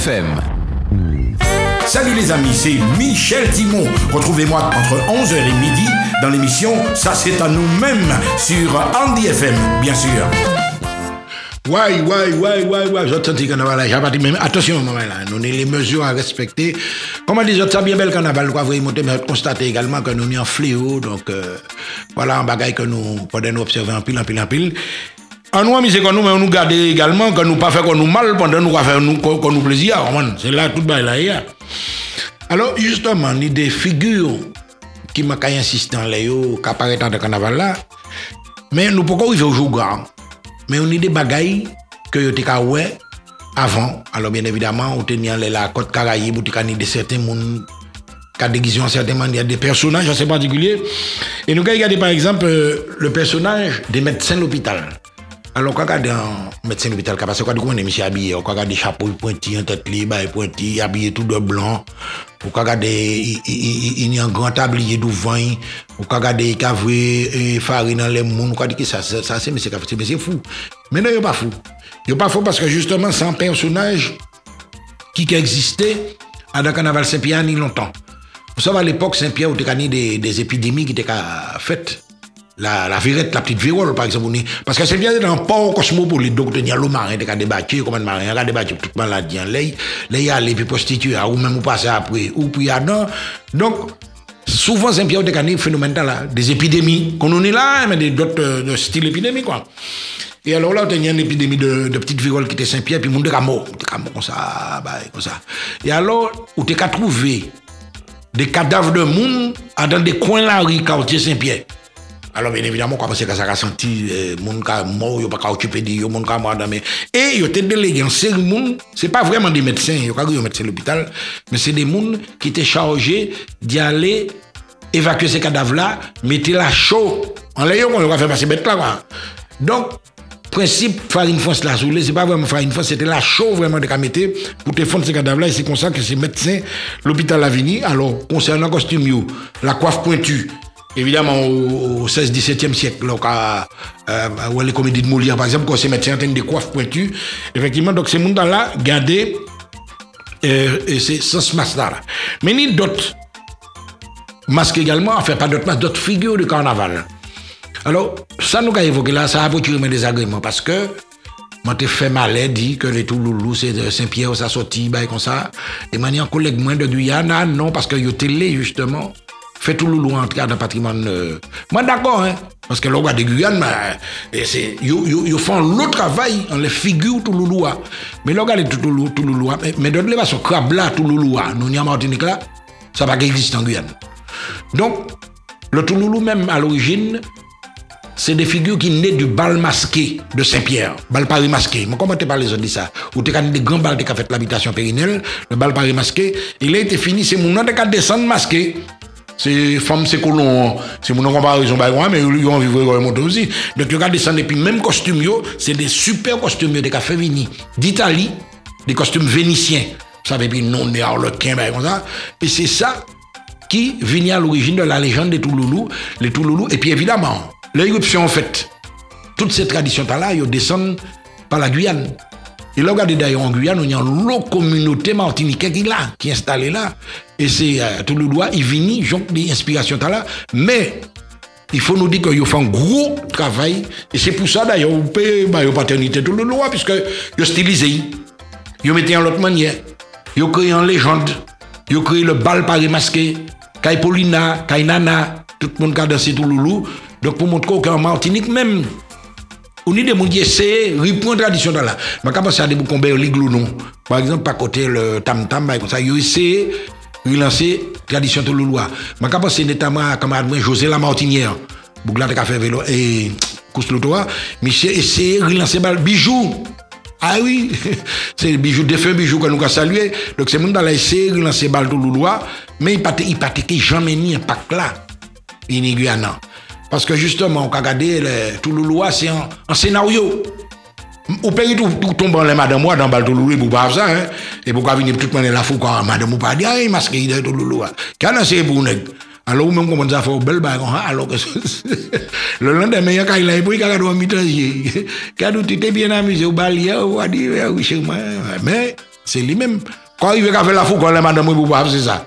FM. Salut les amis, c'est Michel Timon. Retrouvez-moi entre 11h et midi dans l'émission Ça c'est à nous-mêmes sur Andy FM, bien sûr. Ouais, ouais, ouais, ouais, ouais, j'entends le carnaval là, j'ai même, attention, maman là, nous avons les mesures à respecter. Comment dire, ça bien bel carnaval, quoi, vous monter, mais constater également que nous sommes en fléau, donc, euh, voilà un bagage que nous, pendant nous observer en pile, en pile, en pile. Tout le. Alors, justement, il y a des figures qui m'ont insisté en l'air, qui apparaissent dans le carnaval là, mais nous, pourquoi il faut jouer mais on a des bagailles que yo te ouais avant. Alors bien évidemment, on tenait la côte Caraïbe, on a des certains monde qui déguisé en certains il y a des personnages assez particuliers. Et nous regardons par exemple euh, le personnage des médecins de l'hôpital. Alors, quand on regarde un médecin de l'hôpital, parce que quand on est monsieur habillé, on regarde des chapeaux pointis, en tête libre, pointis, habillé tout de blanc. On regarde, il y a un grand tablier devant, on regarde, il y a farine dans les mouns, on regarde que ça, ça, c'est, mais c'est fou. Mais non, il n'est pas fou. N'est pas fou parce que justement, c'est un personnage qui existait à la carnaval Saint-Pierre il longtemps. Vous savez, à l'époque, Saint-Pierre, où il y a des, des épidémies qui étaient faites la, la virette, la petite virole, par exemple. Parce que c'est bien dans le port cosmopolite, donc il y a le marin qui a débattu, comme un marin, il a débattu toute maladie il y a les prostituées, ou même ou passer après, ou puis à non. Donc, souvent, c'est un de phénomène là, des épidémies, qu'on est là, mais d'autres euh, styles épidémies, quoi. Et alors là, il y a une épidémie de, de petites viroles qui était Saint-Pierre, puis le monde est mort, comme ça, bah, comme ça. Et alors, où tu as trouvé des cadavres de monde dans des coins là, quartier Saint-Pierre. Alors, bien évidemment, quand c'est que ça a senti, mon cas mort, il pas occupé de mon cas mort Et il était délégué en série monde, c'est pas vraiment des médecins, il y a des médecins de l'hôpital, mais c'est des gens qui étaient chargés d'y aller évacuer ces cadavres-là, mettre la chaud. En l'ayant, on va faire passer bête là, quoi. Donc, principe farine France là, c'est pas vraiment farine France, c'était la chaux vraiment de mettre pour te fondre ces cadavres-là, et c'est comme ça que ces médecins, l'hôpital Lavigny, alors, concernant costume, la coiffe pointue, évidemment au, 16-17e siècle, donc à, euh, les comédies de Molière, par exemple, quand ces médecins ont des coiffes pointues, effectivement, donc ces gens-là gardaient euh, c'est ce masque-là. Mais il y a d'autres masques également, enfin pas d'autres masques, d'autres figures de carnaval. Alors, ça nous a évoqué là, ça a apporté des désagréments parce que moi, t'ai fait mal, dit que les Touloulous, c'est Saint-Pierre, ça sorti, bah, comme ça. Et maintenant, collègue moins de Guyane, ah, non, parce que yo télé, justement, fait tout loulou entrer dans le patrimoine. Euh. Moi, d'accord, hein. Parce que l'on de Guyane, ils font le travail en les figures tout loulou. Mais l'on de tout loulou, tout loulou. Mais de toute façon, crabe là, tout loulou, nous n'y a Martinique là, ça va pas exister en Guyane. Donc, le tout loulou même à l'origine, c'est des figures qui naissent du bal masqué de Saint-Pierre, bal Paris masqué. Mais comment tu parles les autres de ça? Ou tu as des grands balles qui ont fait l'habitation périnelle, le bal Paris masqué, il a été fini, c'est mon nom de descendre masqué. C'est femme, c'est colon, c'est mon comparaison, mais ils ont vivre monter aussi. Donc, ils regardent ça, et puis même costume, c'est des super costumes des cafés venus d'Italie, des costumes vénitiens. Vous savez, puis non, des harlequins, bah, comme ça. Et c'est ça qui vient à l'origine de la légende des Touloulous, les Touloulous. Et puis évidemment, l'éruption en fait, toutes ces traditions-là, ils descendent par la Guyane. Et là, regardez d'ailleurs en Guyane, il y a une communauté martiniquaise qui est là, qui est installée là. Et c'est euh, tout le droit, il vient, donc des inspirations là. Mais il faut nous dire qu'il faut un gros travail. Et c'est pour ça d'ailleurs, vous payez bah, paternité tout le droit, puisque vous stylisé. Vous mettez en autre manière. Vous créé une légende. Vous créé le bal Paris masqué. Kai Paulina, Kai Nana, tout le monde a dansé tout le loup. Donc pour montrer qu'en Martinique même, Ou ni de moun ki eseye ripon tradisyon ta la. Maka pa sa de pou konbe yon liglou nou. Par exemple, pa kote le tam-tam bay kon sa. Yo eseye rilanse tradisyon tou louloua. Maka pa se netama kamarad mwen José Lamartinière. Bouk la te ka fe velo e kous loutoua. Mi se eseye rilanse bal bijou. Ah oui, c'est bijou, défunt bijou qu'on nous a salué. Donc c'est monde dans la SC, il lance balle tout louloua, mais il pas il pas jamais mis un pack là. Il n'y a non. Parce que justement, on a regardé tout le loi, c'est un, scénario. Au pays tout, tout tombe en les madame moi dans le Touloulou pour pas ça hein et pour venir tout le monde la fou quand madame pas dire ah masqué de Touloulou quand c'est pour nèg alors même comment à faire belle bague hein, alors que le lendemain quand il a pris quand on mitrailler quand tu t'es bien amusé au balier on va dire oui chez mais C'est lui-même. Quand il veut faire la fou, quand la madame vous voir, c'est ça.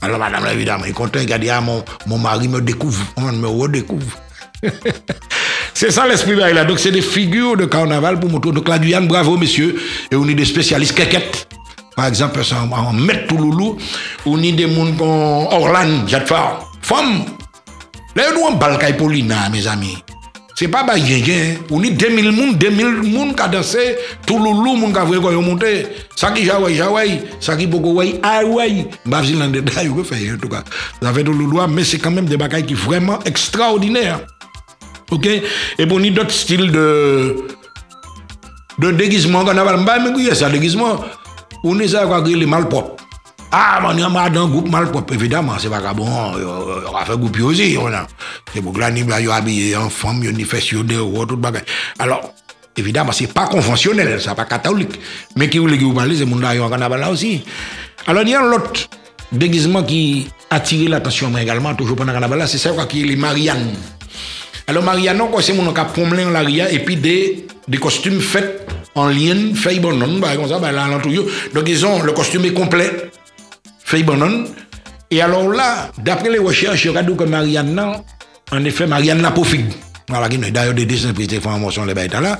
Alors, madame, évidemment, il est content, il a ah, mon, mon mari me découvre, on me redécouvre. c'est ça l'esprit là. Donc, c'est des figures de carnaval pour moto. Donc, la Guyane, bravo, messieurs. Et on est des spécialistes quéquettes. Par exemple, en Met Touloulou, on est des gens comme Orlan, Jadfar. Femme. Là, nous, on parle Paulina, mes amis. Se pa bay gen gen, ou ni 2000 moun, 2000 moun ka danse, tou loulou moun ka vwe koyo monte, sa ki jaway jaway, sa ki boko way away, mbap zil nan detay ou ke feye en tout ka. La fè tou loulou a, men se kanmèm de bakay ki vreman ekstraordinèr. Ok, e pou ni dot stil de, de degizman, kan aval mbay men kouye sa degizman, ou ni sa kwa kri li malprop. Ah, mon yon dans un groupe malpropre, évidemment, c'est pas bon, on va faire groupe aussi, on a. C'est pour que là, yo habillé en femme, ni fait sur des ou tout bagay. Alors, évidemment, c'est pas conventionnel, c'est pas catholique. Mais qui voulait que vous parlez, c'est mon là, en carnaval là aussi. Alors, il y a l'autre déguisement qui attire l'attention, mais également, toujours pendant le carnaval là, c'est ça qui est les Marianne. Alors, Marianne, c'est mon cas promener en l'arrière et puis des, des costumes faits en lien, fait bon, non, bah, comme ça, bah, là, Donc, ils ont, le costume est complet bonne. Et alors là, d'après les recherches, il y a que Marianne, en effet, Marianne n'a pas Voilà, d'ailleurs des dessins prises de formation les bêtes là.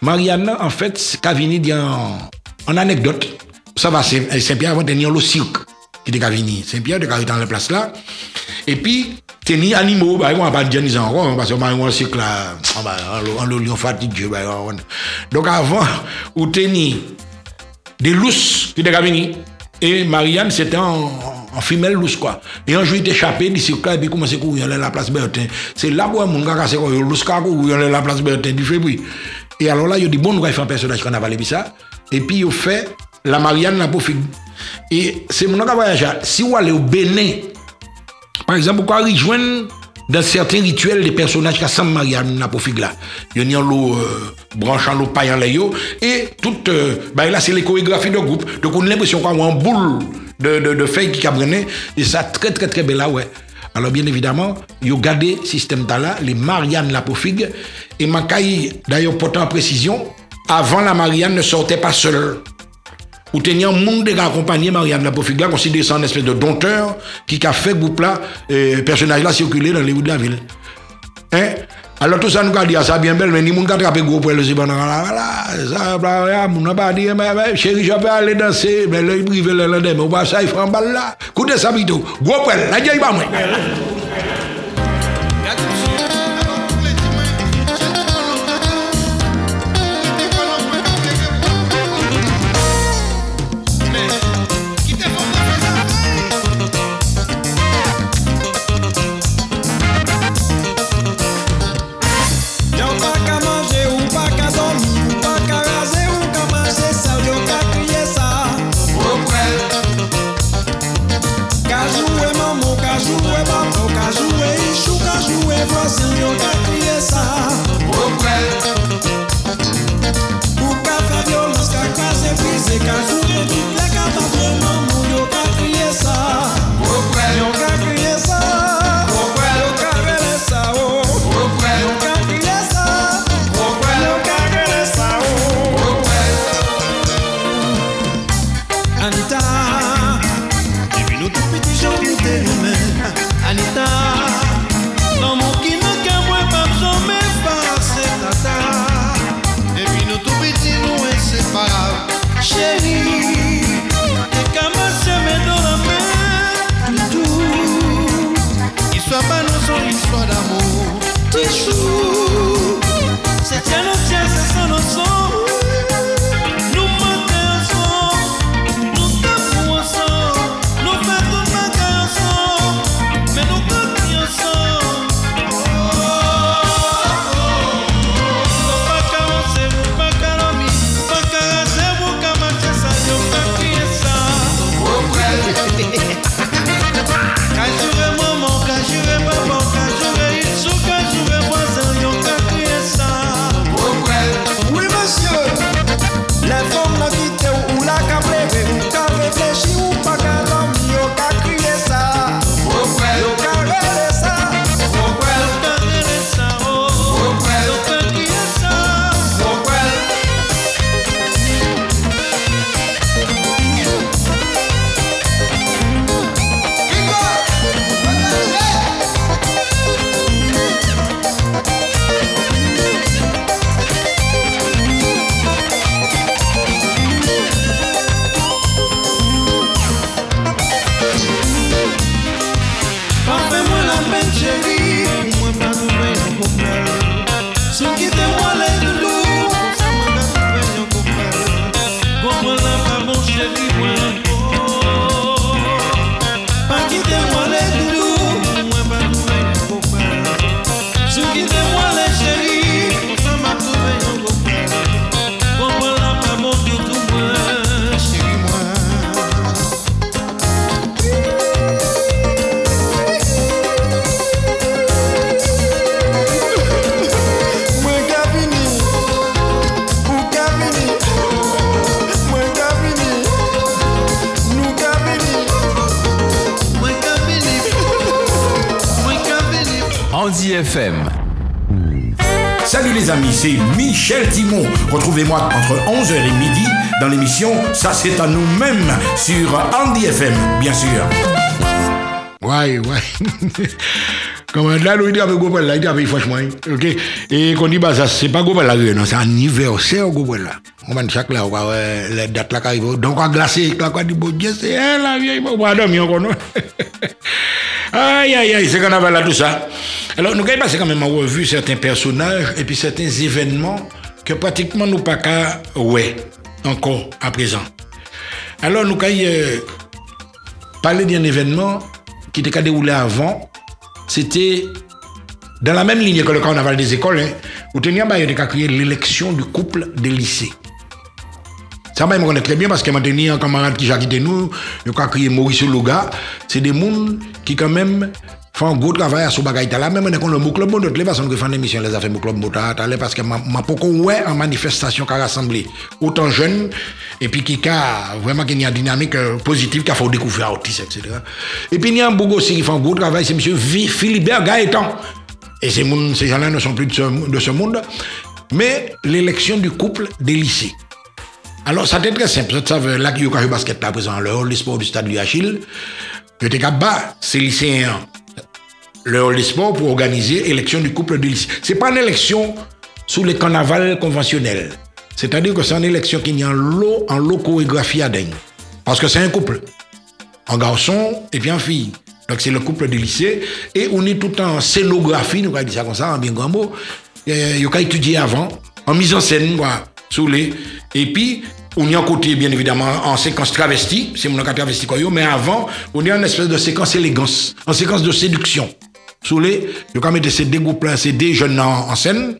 Marianne, en fait, Cavini dit en, en anecdote, ça va, Saint-Pierre avant tenir le cirque qui était Cavini. Saint-Pierre de dans la place là. Et puis, tenir animaux, bah, on va pas dire encore, parce que bah, un cirque là, on le lion fatigué. Bah, Donc avant, ou tenir des lousses qui étaient Cavini. Et Marianne, c'était en, en femelle. Et un jour, il échappé, il s'est et puis commencé à à la place Bertin. C'est là où mon gars cassé il lousse courir à la place Bertin du février. Et alors là, il a dit, bon, nous allons faire un personnage qu'on a valé ça. Et puis, il fait la Marianne n'a pas Et c'est mon gars voyage. Si vous allez au Bénin, par exemple, vous rejoindre dans certains rituels, les personnages qui sont Marianne pas là. Il y a l'eau euh, branchant l'eau paillant les et tout, euh, bah, là c'est les chorégraphies de groupe. Donc on a l'impression qu'on a un boule de, de, de feuilles qui cabrenait et ça très très très belle là, ouais. Alors bien évidemment, ils ont gardé système là, les Marianne la et Macaï, d'ailleurs pourtant en précision, avant la Marianne ne sortait pas seule ou tenir monde de accompagner Marianne la Pofigla, considéré espèce de dompteur qui a fait groupe personnage là circuler dans les rues de la ville. Hein? Alors tout ça nous a dit, ah, ça bien belle, mais ni monde qui a gros le zibana, voilà, ça, mon n'a pas dit, mais chérie, je vais aller danser, mais là, il privé le lendemain, on va ça, il fait un bal là. Ça, bito, gros pour la va moi. Retrouvez-moi entre 11h et midi dans l'émission Ça c'est à nous-mêmes sur Andy FM, bien sûr. Ouais, ouais. Comme là, il dit avec Gopel là, il dit avec franchement. Ok? Et qu'on dit, bah, ça, c'est pas Gopel là, non, c'est anniversaire Gopel là. On va chaque là, on va les dates là qui arrivent. Donc, on va glacer, là, on dit, bon Dieu, c'est elle, la vieille, on va dormir encore, non? Aïe, aïe, aïe, c'est qu'on avait là tout ça. Alors, nous avons passé quand même en revue certains personnages et puis certains événements que pratiquement nous pas qu'à, ouais, encore à présent. Alors, nous avons euh, parlé d'un événement qui était déroulé avant c'était dans la même ligne que le carnaval des écoles, hein, où il a créé l'élection du couple des lycées. Ça, je connais très bien parce que maintenant, un camarade qui a quitté nous, il créé Maurice Loga. C'est des gens qui, quand même, font un gros travail ce bagage là. Même quand le club, de toute façon, que une émission, les affaires club, parce que m'a beaucoup ouais en manifestation qui a rassemblé autant jeunes et puis qui a vraiment qui a une dynamique euh, positive qui a fait découvrir autisme, etc. Et puis il y a un bougou aussi qui fait un gros travail, c'est M. Philibert Gaëtan. Et ces, ces gens-là ne sont plus de ce, de ce monde. Mais l'élection du couple des lycées. Alors, ça était très simple. Vous savez, là, y a basket là, présent, le sport du stade du Achille. Je était bas, ces lycéens, le hall du sport pour organiser l'élection du couple des lycées. Ce n'est pas une élection sous les carnavals conventionnels. C'est-à-dire que c'est une élection qui est en lot, en lot chorégraphie à dingue. Parce que c'est un couple. Un garçon et puis une fille. Donc c'est le couple de lycée. Et on est tout en scénographie, nous allons dire ça comme ça, en bien grand mot. Il a étudié avant, en mise en scène, voilà, sous les. Et puis, on y a un côté, bien évidemment, en séquence travestie, c'est mon cas travesti, mais avant, on y a une espèce de séquence élégance, en séquence de séduction. Les, je vais mettre ces deux groupes-là, ces deux jeunes en, scène.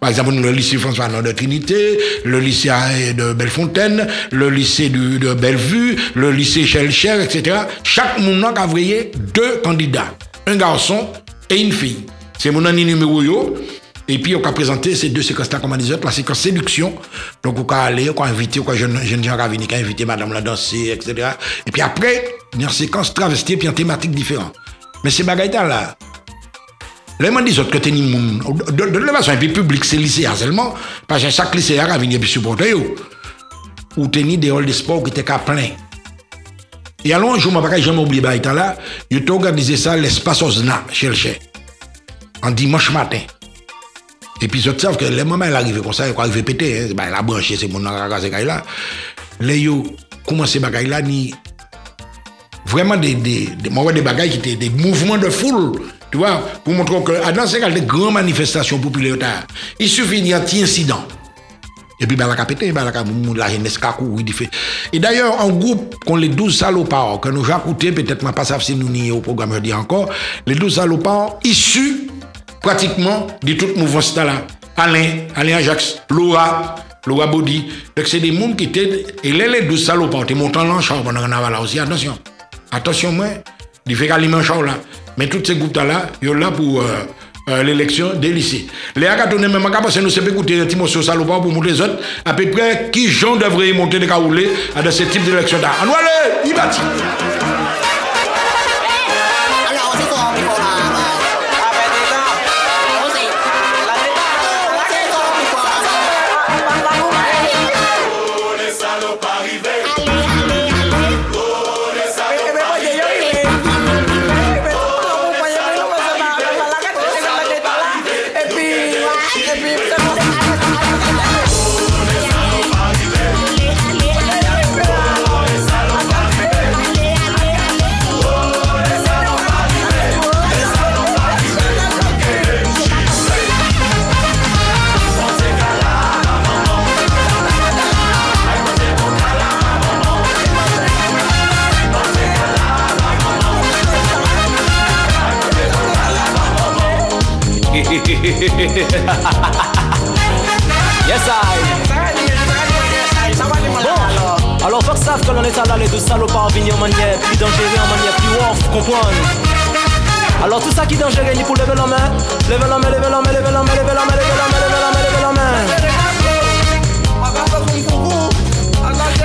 Par exemple, le lycée François de Trinité, le lycée de Bellefontaine, le lycée de Bellevue, le lycée Chelcher, etc. Chaque monde a envoyé deux candidats. Un garçon et une fille. C'est mon ami numéro yo. Et puis, on a présenté ces deux séquences-là, comme on disait, la séquence séduction. Donc, on a aller, on a invité, on a jeune, jeune gens qui venir, invité madame la danser, etc. Et puis après, il y a une séquence travestie, puis une thématique différente. Mais ces bagailles Là, ils dit que t'es une de, de, de façon, et public, c'est lycée seulement, parce que chaque lycée a venir puis supporter Ou t'es des halls de sport qui étaient plein. Et alors, un jour, je ne jamais oublier, là, ils ont organisé ça l'espace Osna, chez le en dimanche matin. Et puis, ils savent que les moments, elle arrive comme ça, elle arrive péter, hein, ben, la branche, c'est mon nom, là. Les yo, comment ces bagailles là, ni vraiment des, des, des, des bagailles qui étaient des mouvements de foule. Tu vois, pour montrer que dans ces cas de grandes manifestations populaires, il suffit d'un petit incident. Et puis, ben, la capitaine, ben, la jeunesse il fait. Et d'ailleurs, en groupe, qu'on les 12 salopards, que nous avons écouté, peut-être pas si nous n'y au programme, je dis encore, les 12 salopards issus pratiquement de tout mouvement là. Alain, Alain Ajax, Laura, Laura Body. Donc, c'est des gens qui étaient, et les, les 12 salopards, ils montent en chambre pendant là aussi, attention. Attention, moi, il fait chambre là. Mais tous ces groupes-là, ils sont là pour euh, euh, l'élection des lycées. Les acatonnés, même parce que nous sommes écouter un petit morceau pour montrer les autres, à peu près qui gens devraient monter des caoulés à ce type d'élection-là? Aller, il va yes, I. Bon, alors faut que savent que l'on est là les deux salopards en venir en manière plus dangereuse, en manière plus off, comprendre. Alors tout ça qui est dangereux, il faut lever la main, lever la main, lever la main, lever la main, lever la main, lever la main, lever la main, lever la main.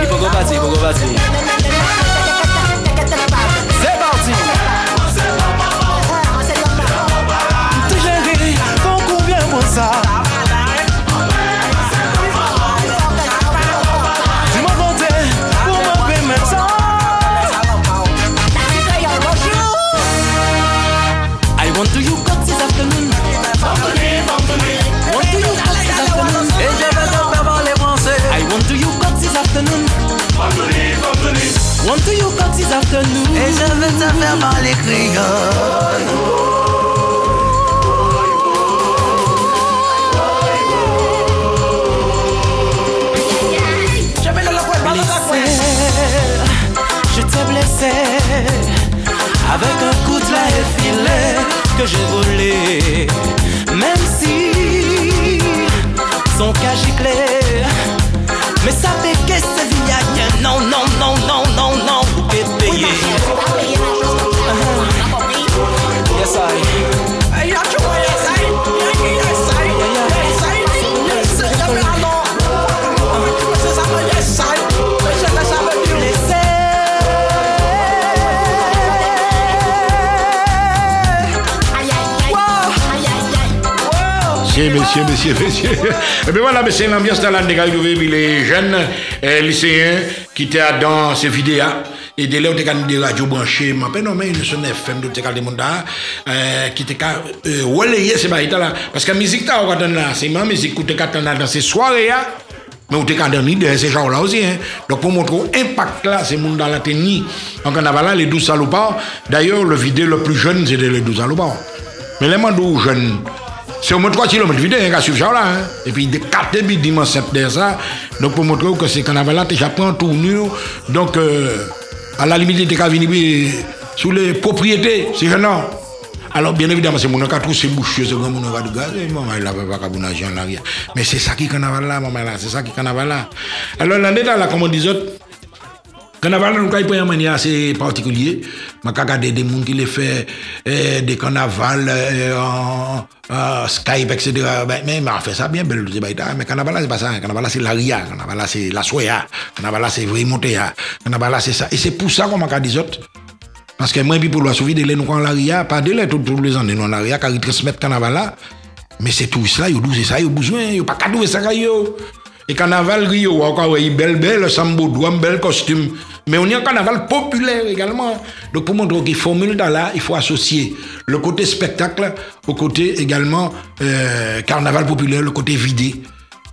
Il faut passe, il faut qu'on Et je veux te faire parler créole. je t'ai blessé avec un coup de et filet que j'ai volé. Même si son cas giclé, Messieurs, messieurs, messieurs. Et bien voilà, c'est l'ambiance dans la négalité les jeunes euh, lycéens qui étaient dans ces vidéos. Et dès là, on était des radios branchées, mais non, mais une sonne FM de Tekal de Monda, euh, qui était euh, relayer ces bails là. Parce que la musique, là, c'est ma musique qui était dans ces soirées là. Mais on était dans ces gens-là aussi. Hein. Donc pour montrer l'impact là, c'est monde dans la tenue. En carnaval là, les 12 salopards. D'ailleurs, le vidéo le plus jeune, c'était les 12 salopards. Mais les mandous jeunes, c'est au moins 3 km vide, hein, qui suivre là. Hein. Et puis, de 4 débits dimanche de ça. Donc, pour montrer que c'est carnaval là, déjà pris en tournure. Donc, euh, à la limite, il était venir sur les propriétés, c'est gênant. Alors, bien évidemment, c'est mon cas, tous ces boucheux, c'est grand mon de gaz, maman, il n'avait pas qu'à bonnager en arrière. Mais c'est ça qui est carnaval là, maman là, c'est ça qui est carnaval là. Alors, l'année là, comme on disait, Carnaval, nous avons manière assez particulière. Je regardé des gens qui les fait eh, des carnavals eh, en, en, Skype, etc. Ben, mais on fait ça bien, belle, mais carnaval, c'est pas ça. Carnaval, c'est la ria. Carnaval, c'est la soya. Carnaval, c'est vrai monter. Carnaval, c'est ça. Et c'est pour ça qu'on m'a dit autres. Parce que moi, puis pour la sauver, de nous la ria, pas de tous les années, nous la ria, car ils transmettent carnaval là. Mais c'est tout ça, ils ont ça, ils ont besoin, ils n'ont pas cadeau ça, yo. Et carnaval, Rio, encore, il belle, belle, sambo, un bel costume. Mais on a un carnaval populaire également. Donc pour montrer qu'il formule dans là, il faut associer le côté spectacle au côté également euh, carnaval populaire, le côté vidé.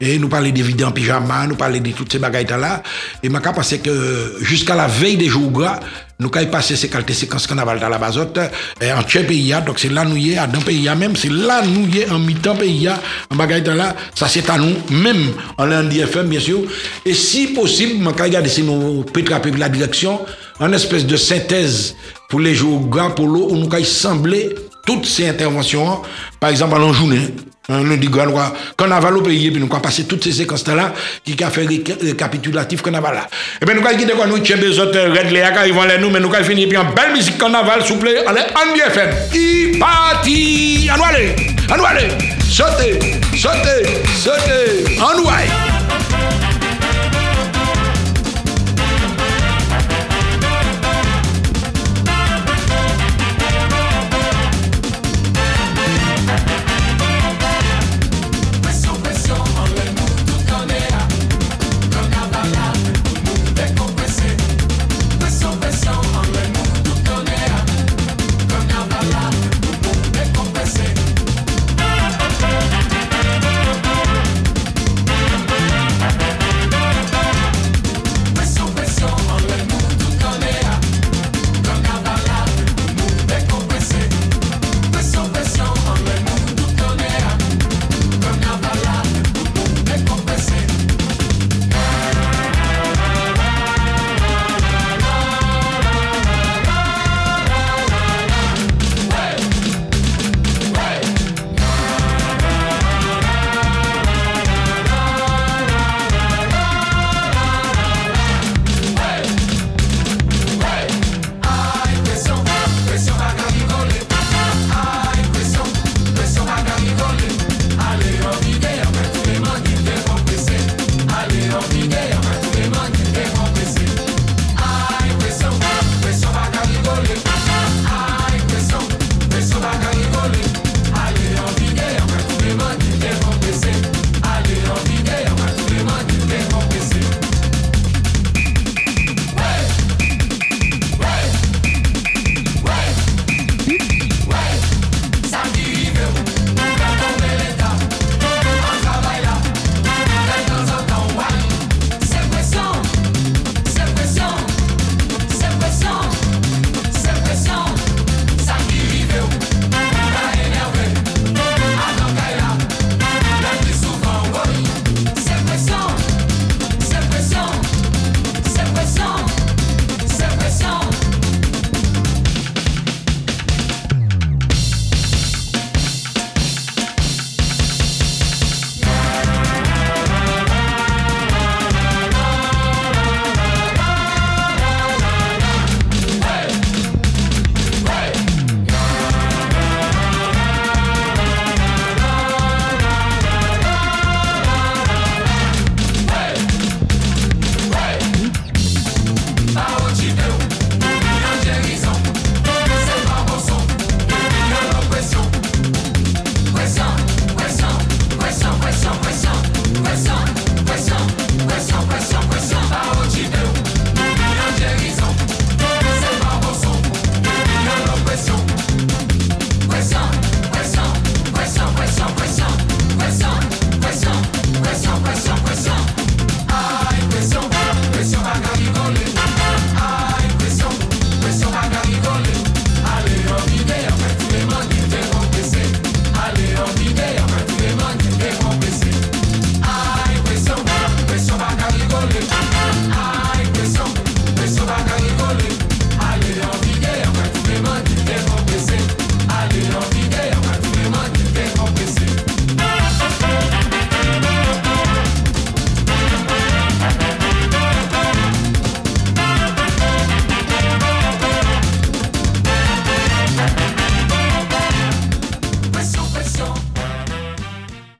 Et nous parler des vidéos en pyjama, nous parler de toutes ces bagailles là. Et ma parce que jusqu'à la veille des jours gras, nous avons passé ces qualités séquences carnaval dans la basotte, en tchè pays, donc c'est là nous y est, dans pays même, c'est là nous y est, en mi-temps pays, en bagaille là, ça c'est à nous, même en lundi FM, bien sûr. Et si possible, je regarder si nous pouvons la direction, en espèce de synthèse pour les jours gras, pour l'eau, où nous semblé toutes ces interventions, par exemple en journée, un lundi grand, carnaval au pays, puis nous avons passé toutes ces séquences-là, qui a fait récapitulatif carnaval là. Et bien nous avons dit quoi, nous des autres Red Léa, ils vont les nous, mais nous avons fini, puis en belle musique carnaval, s'il vous plaît, allez, en FM. I parti, aller, en nous aller, sautez, sautez, sautez, en.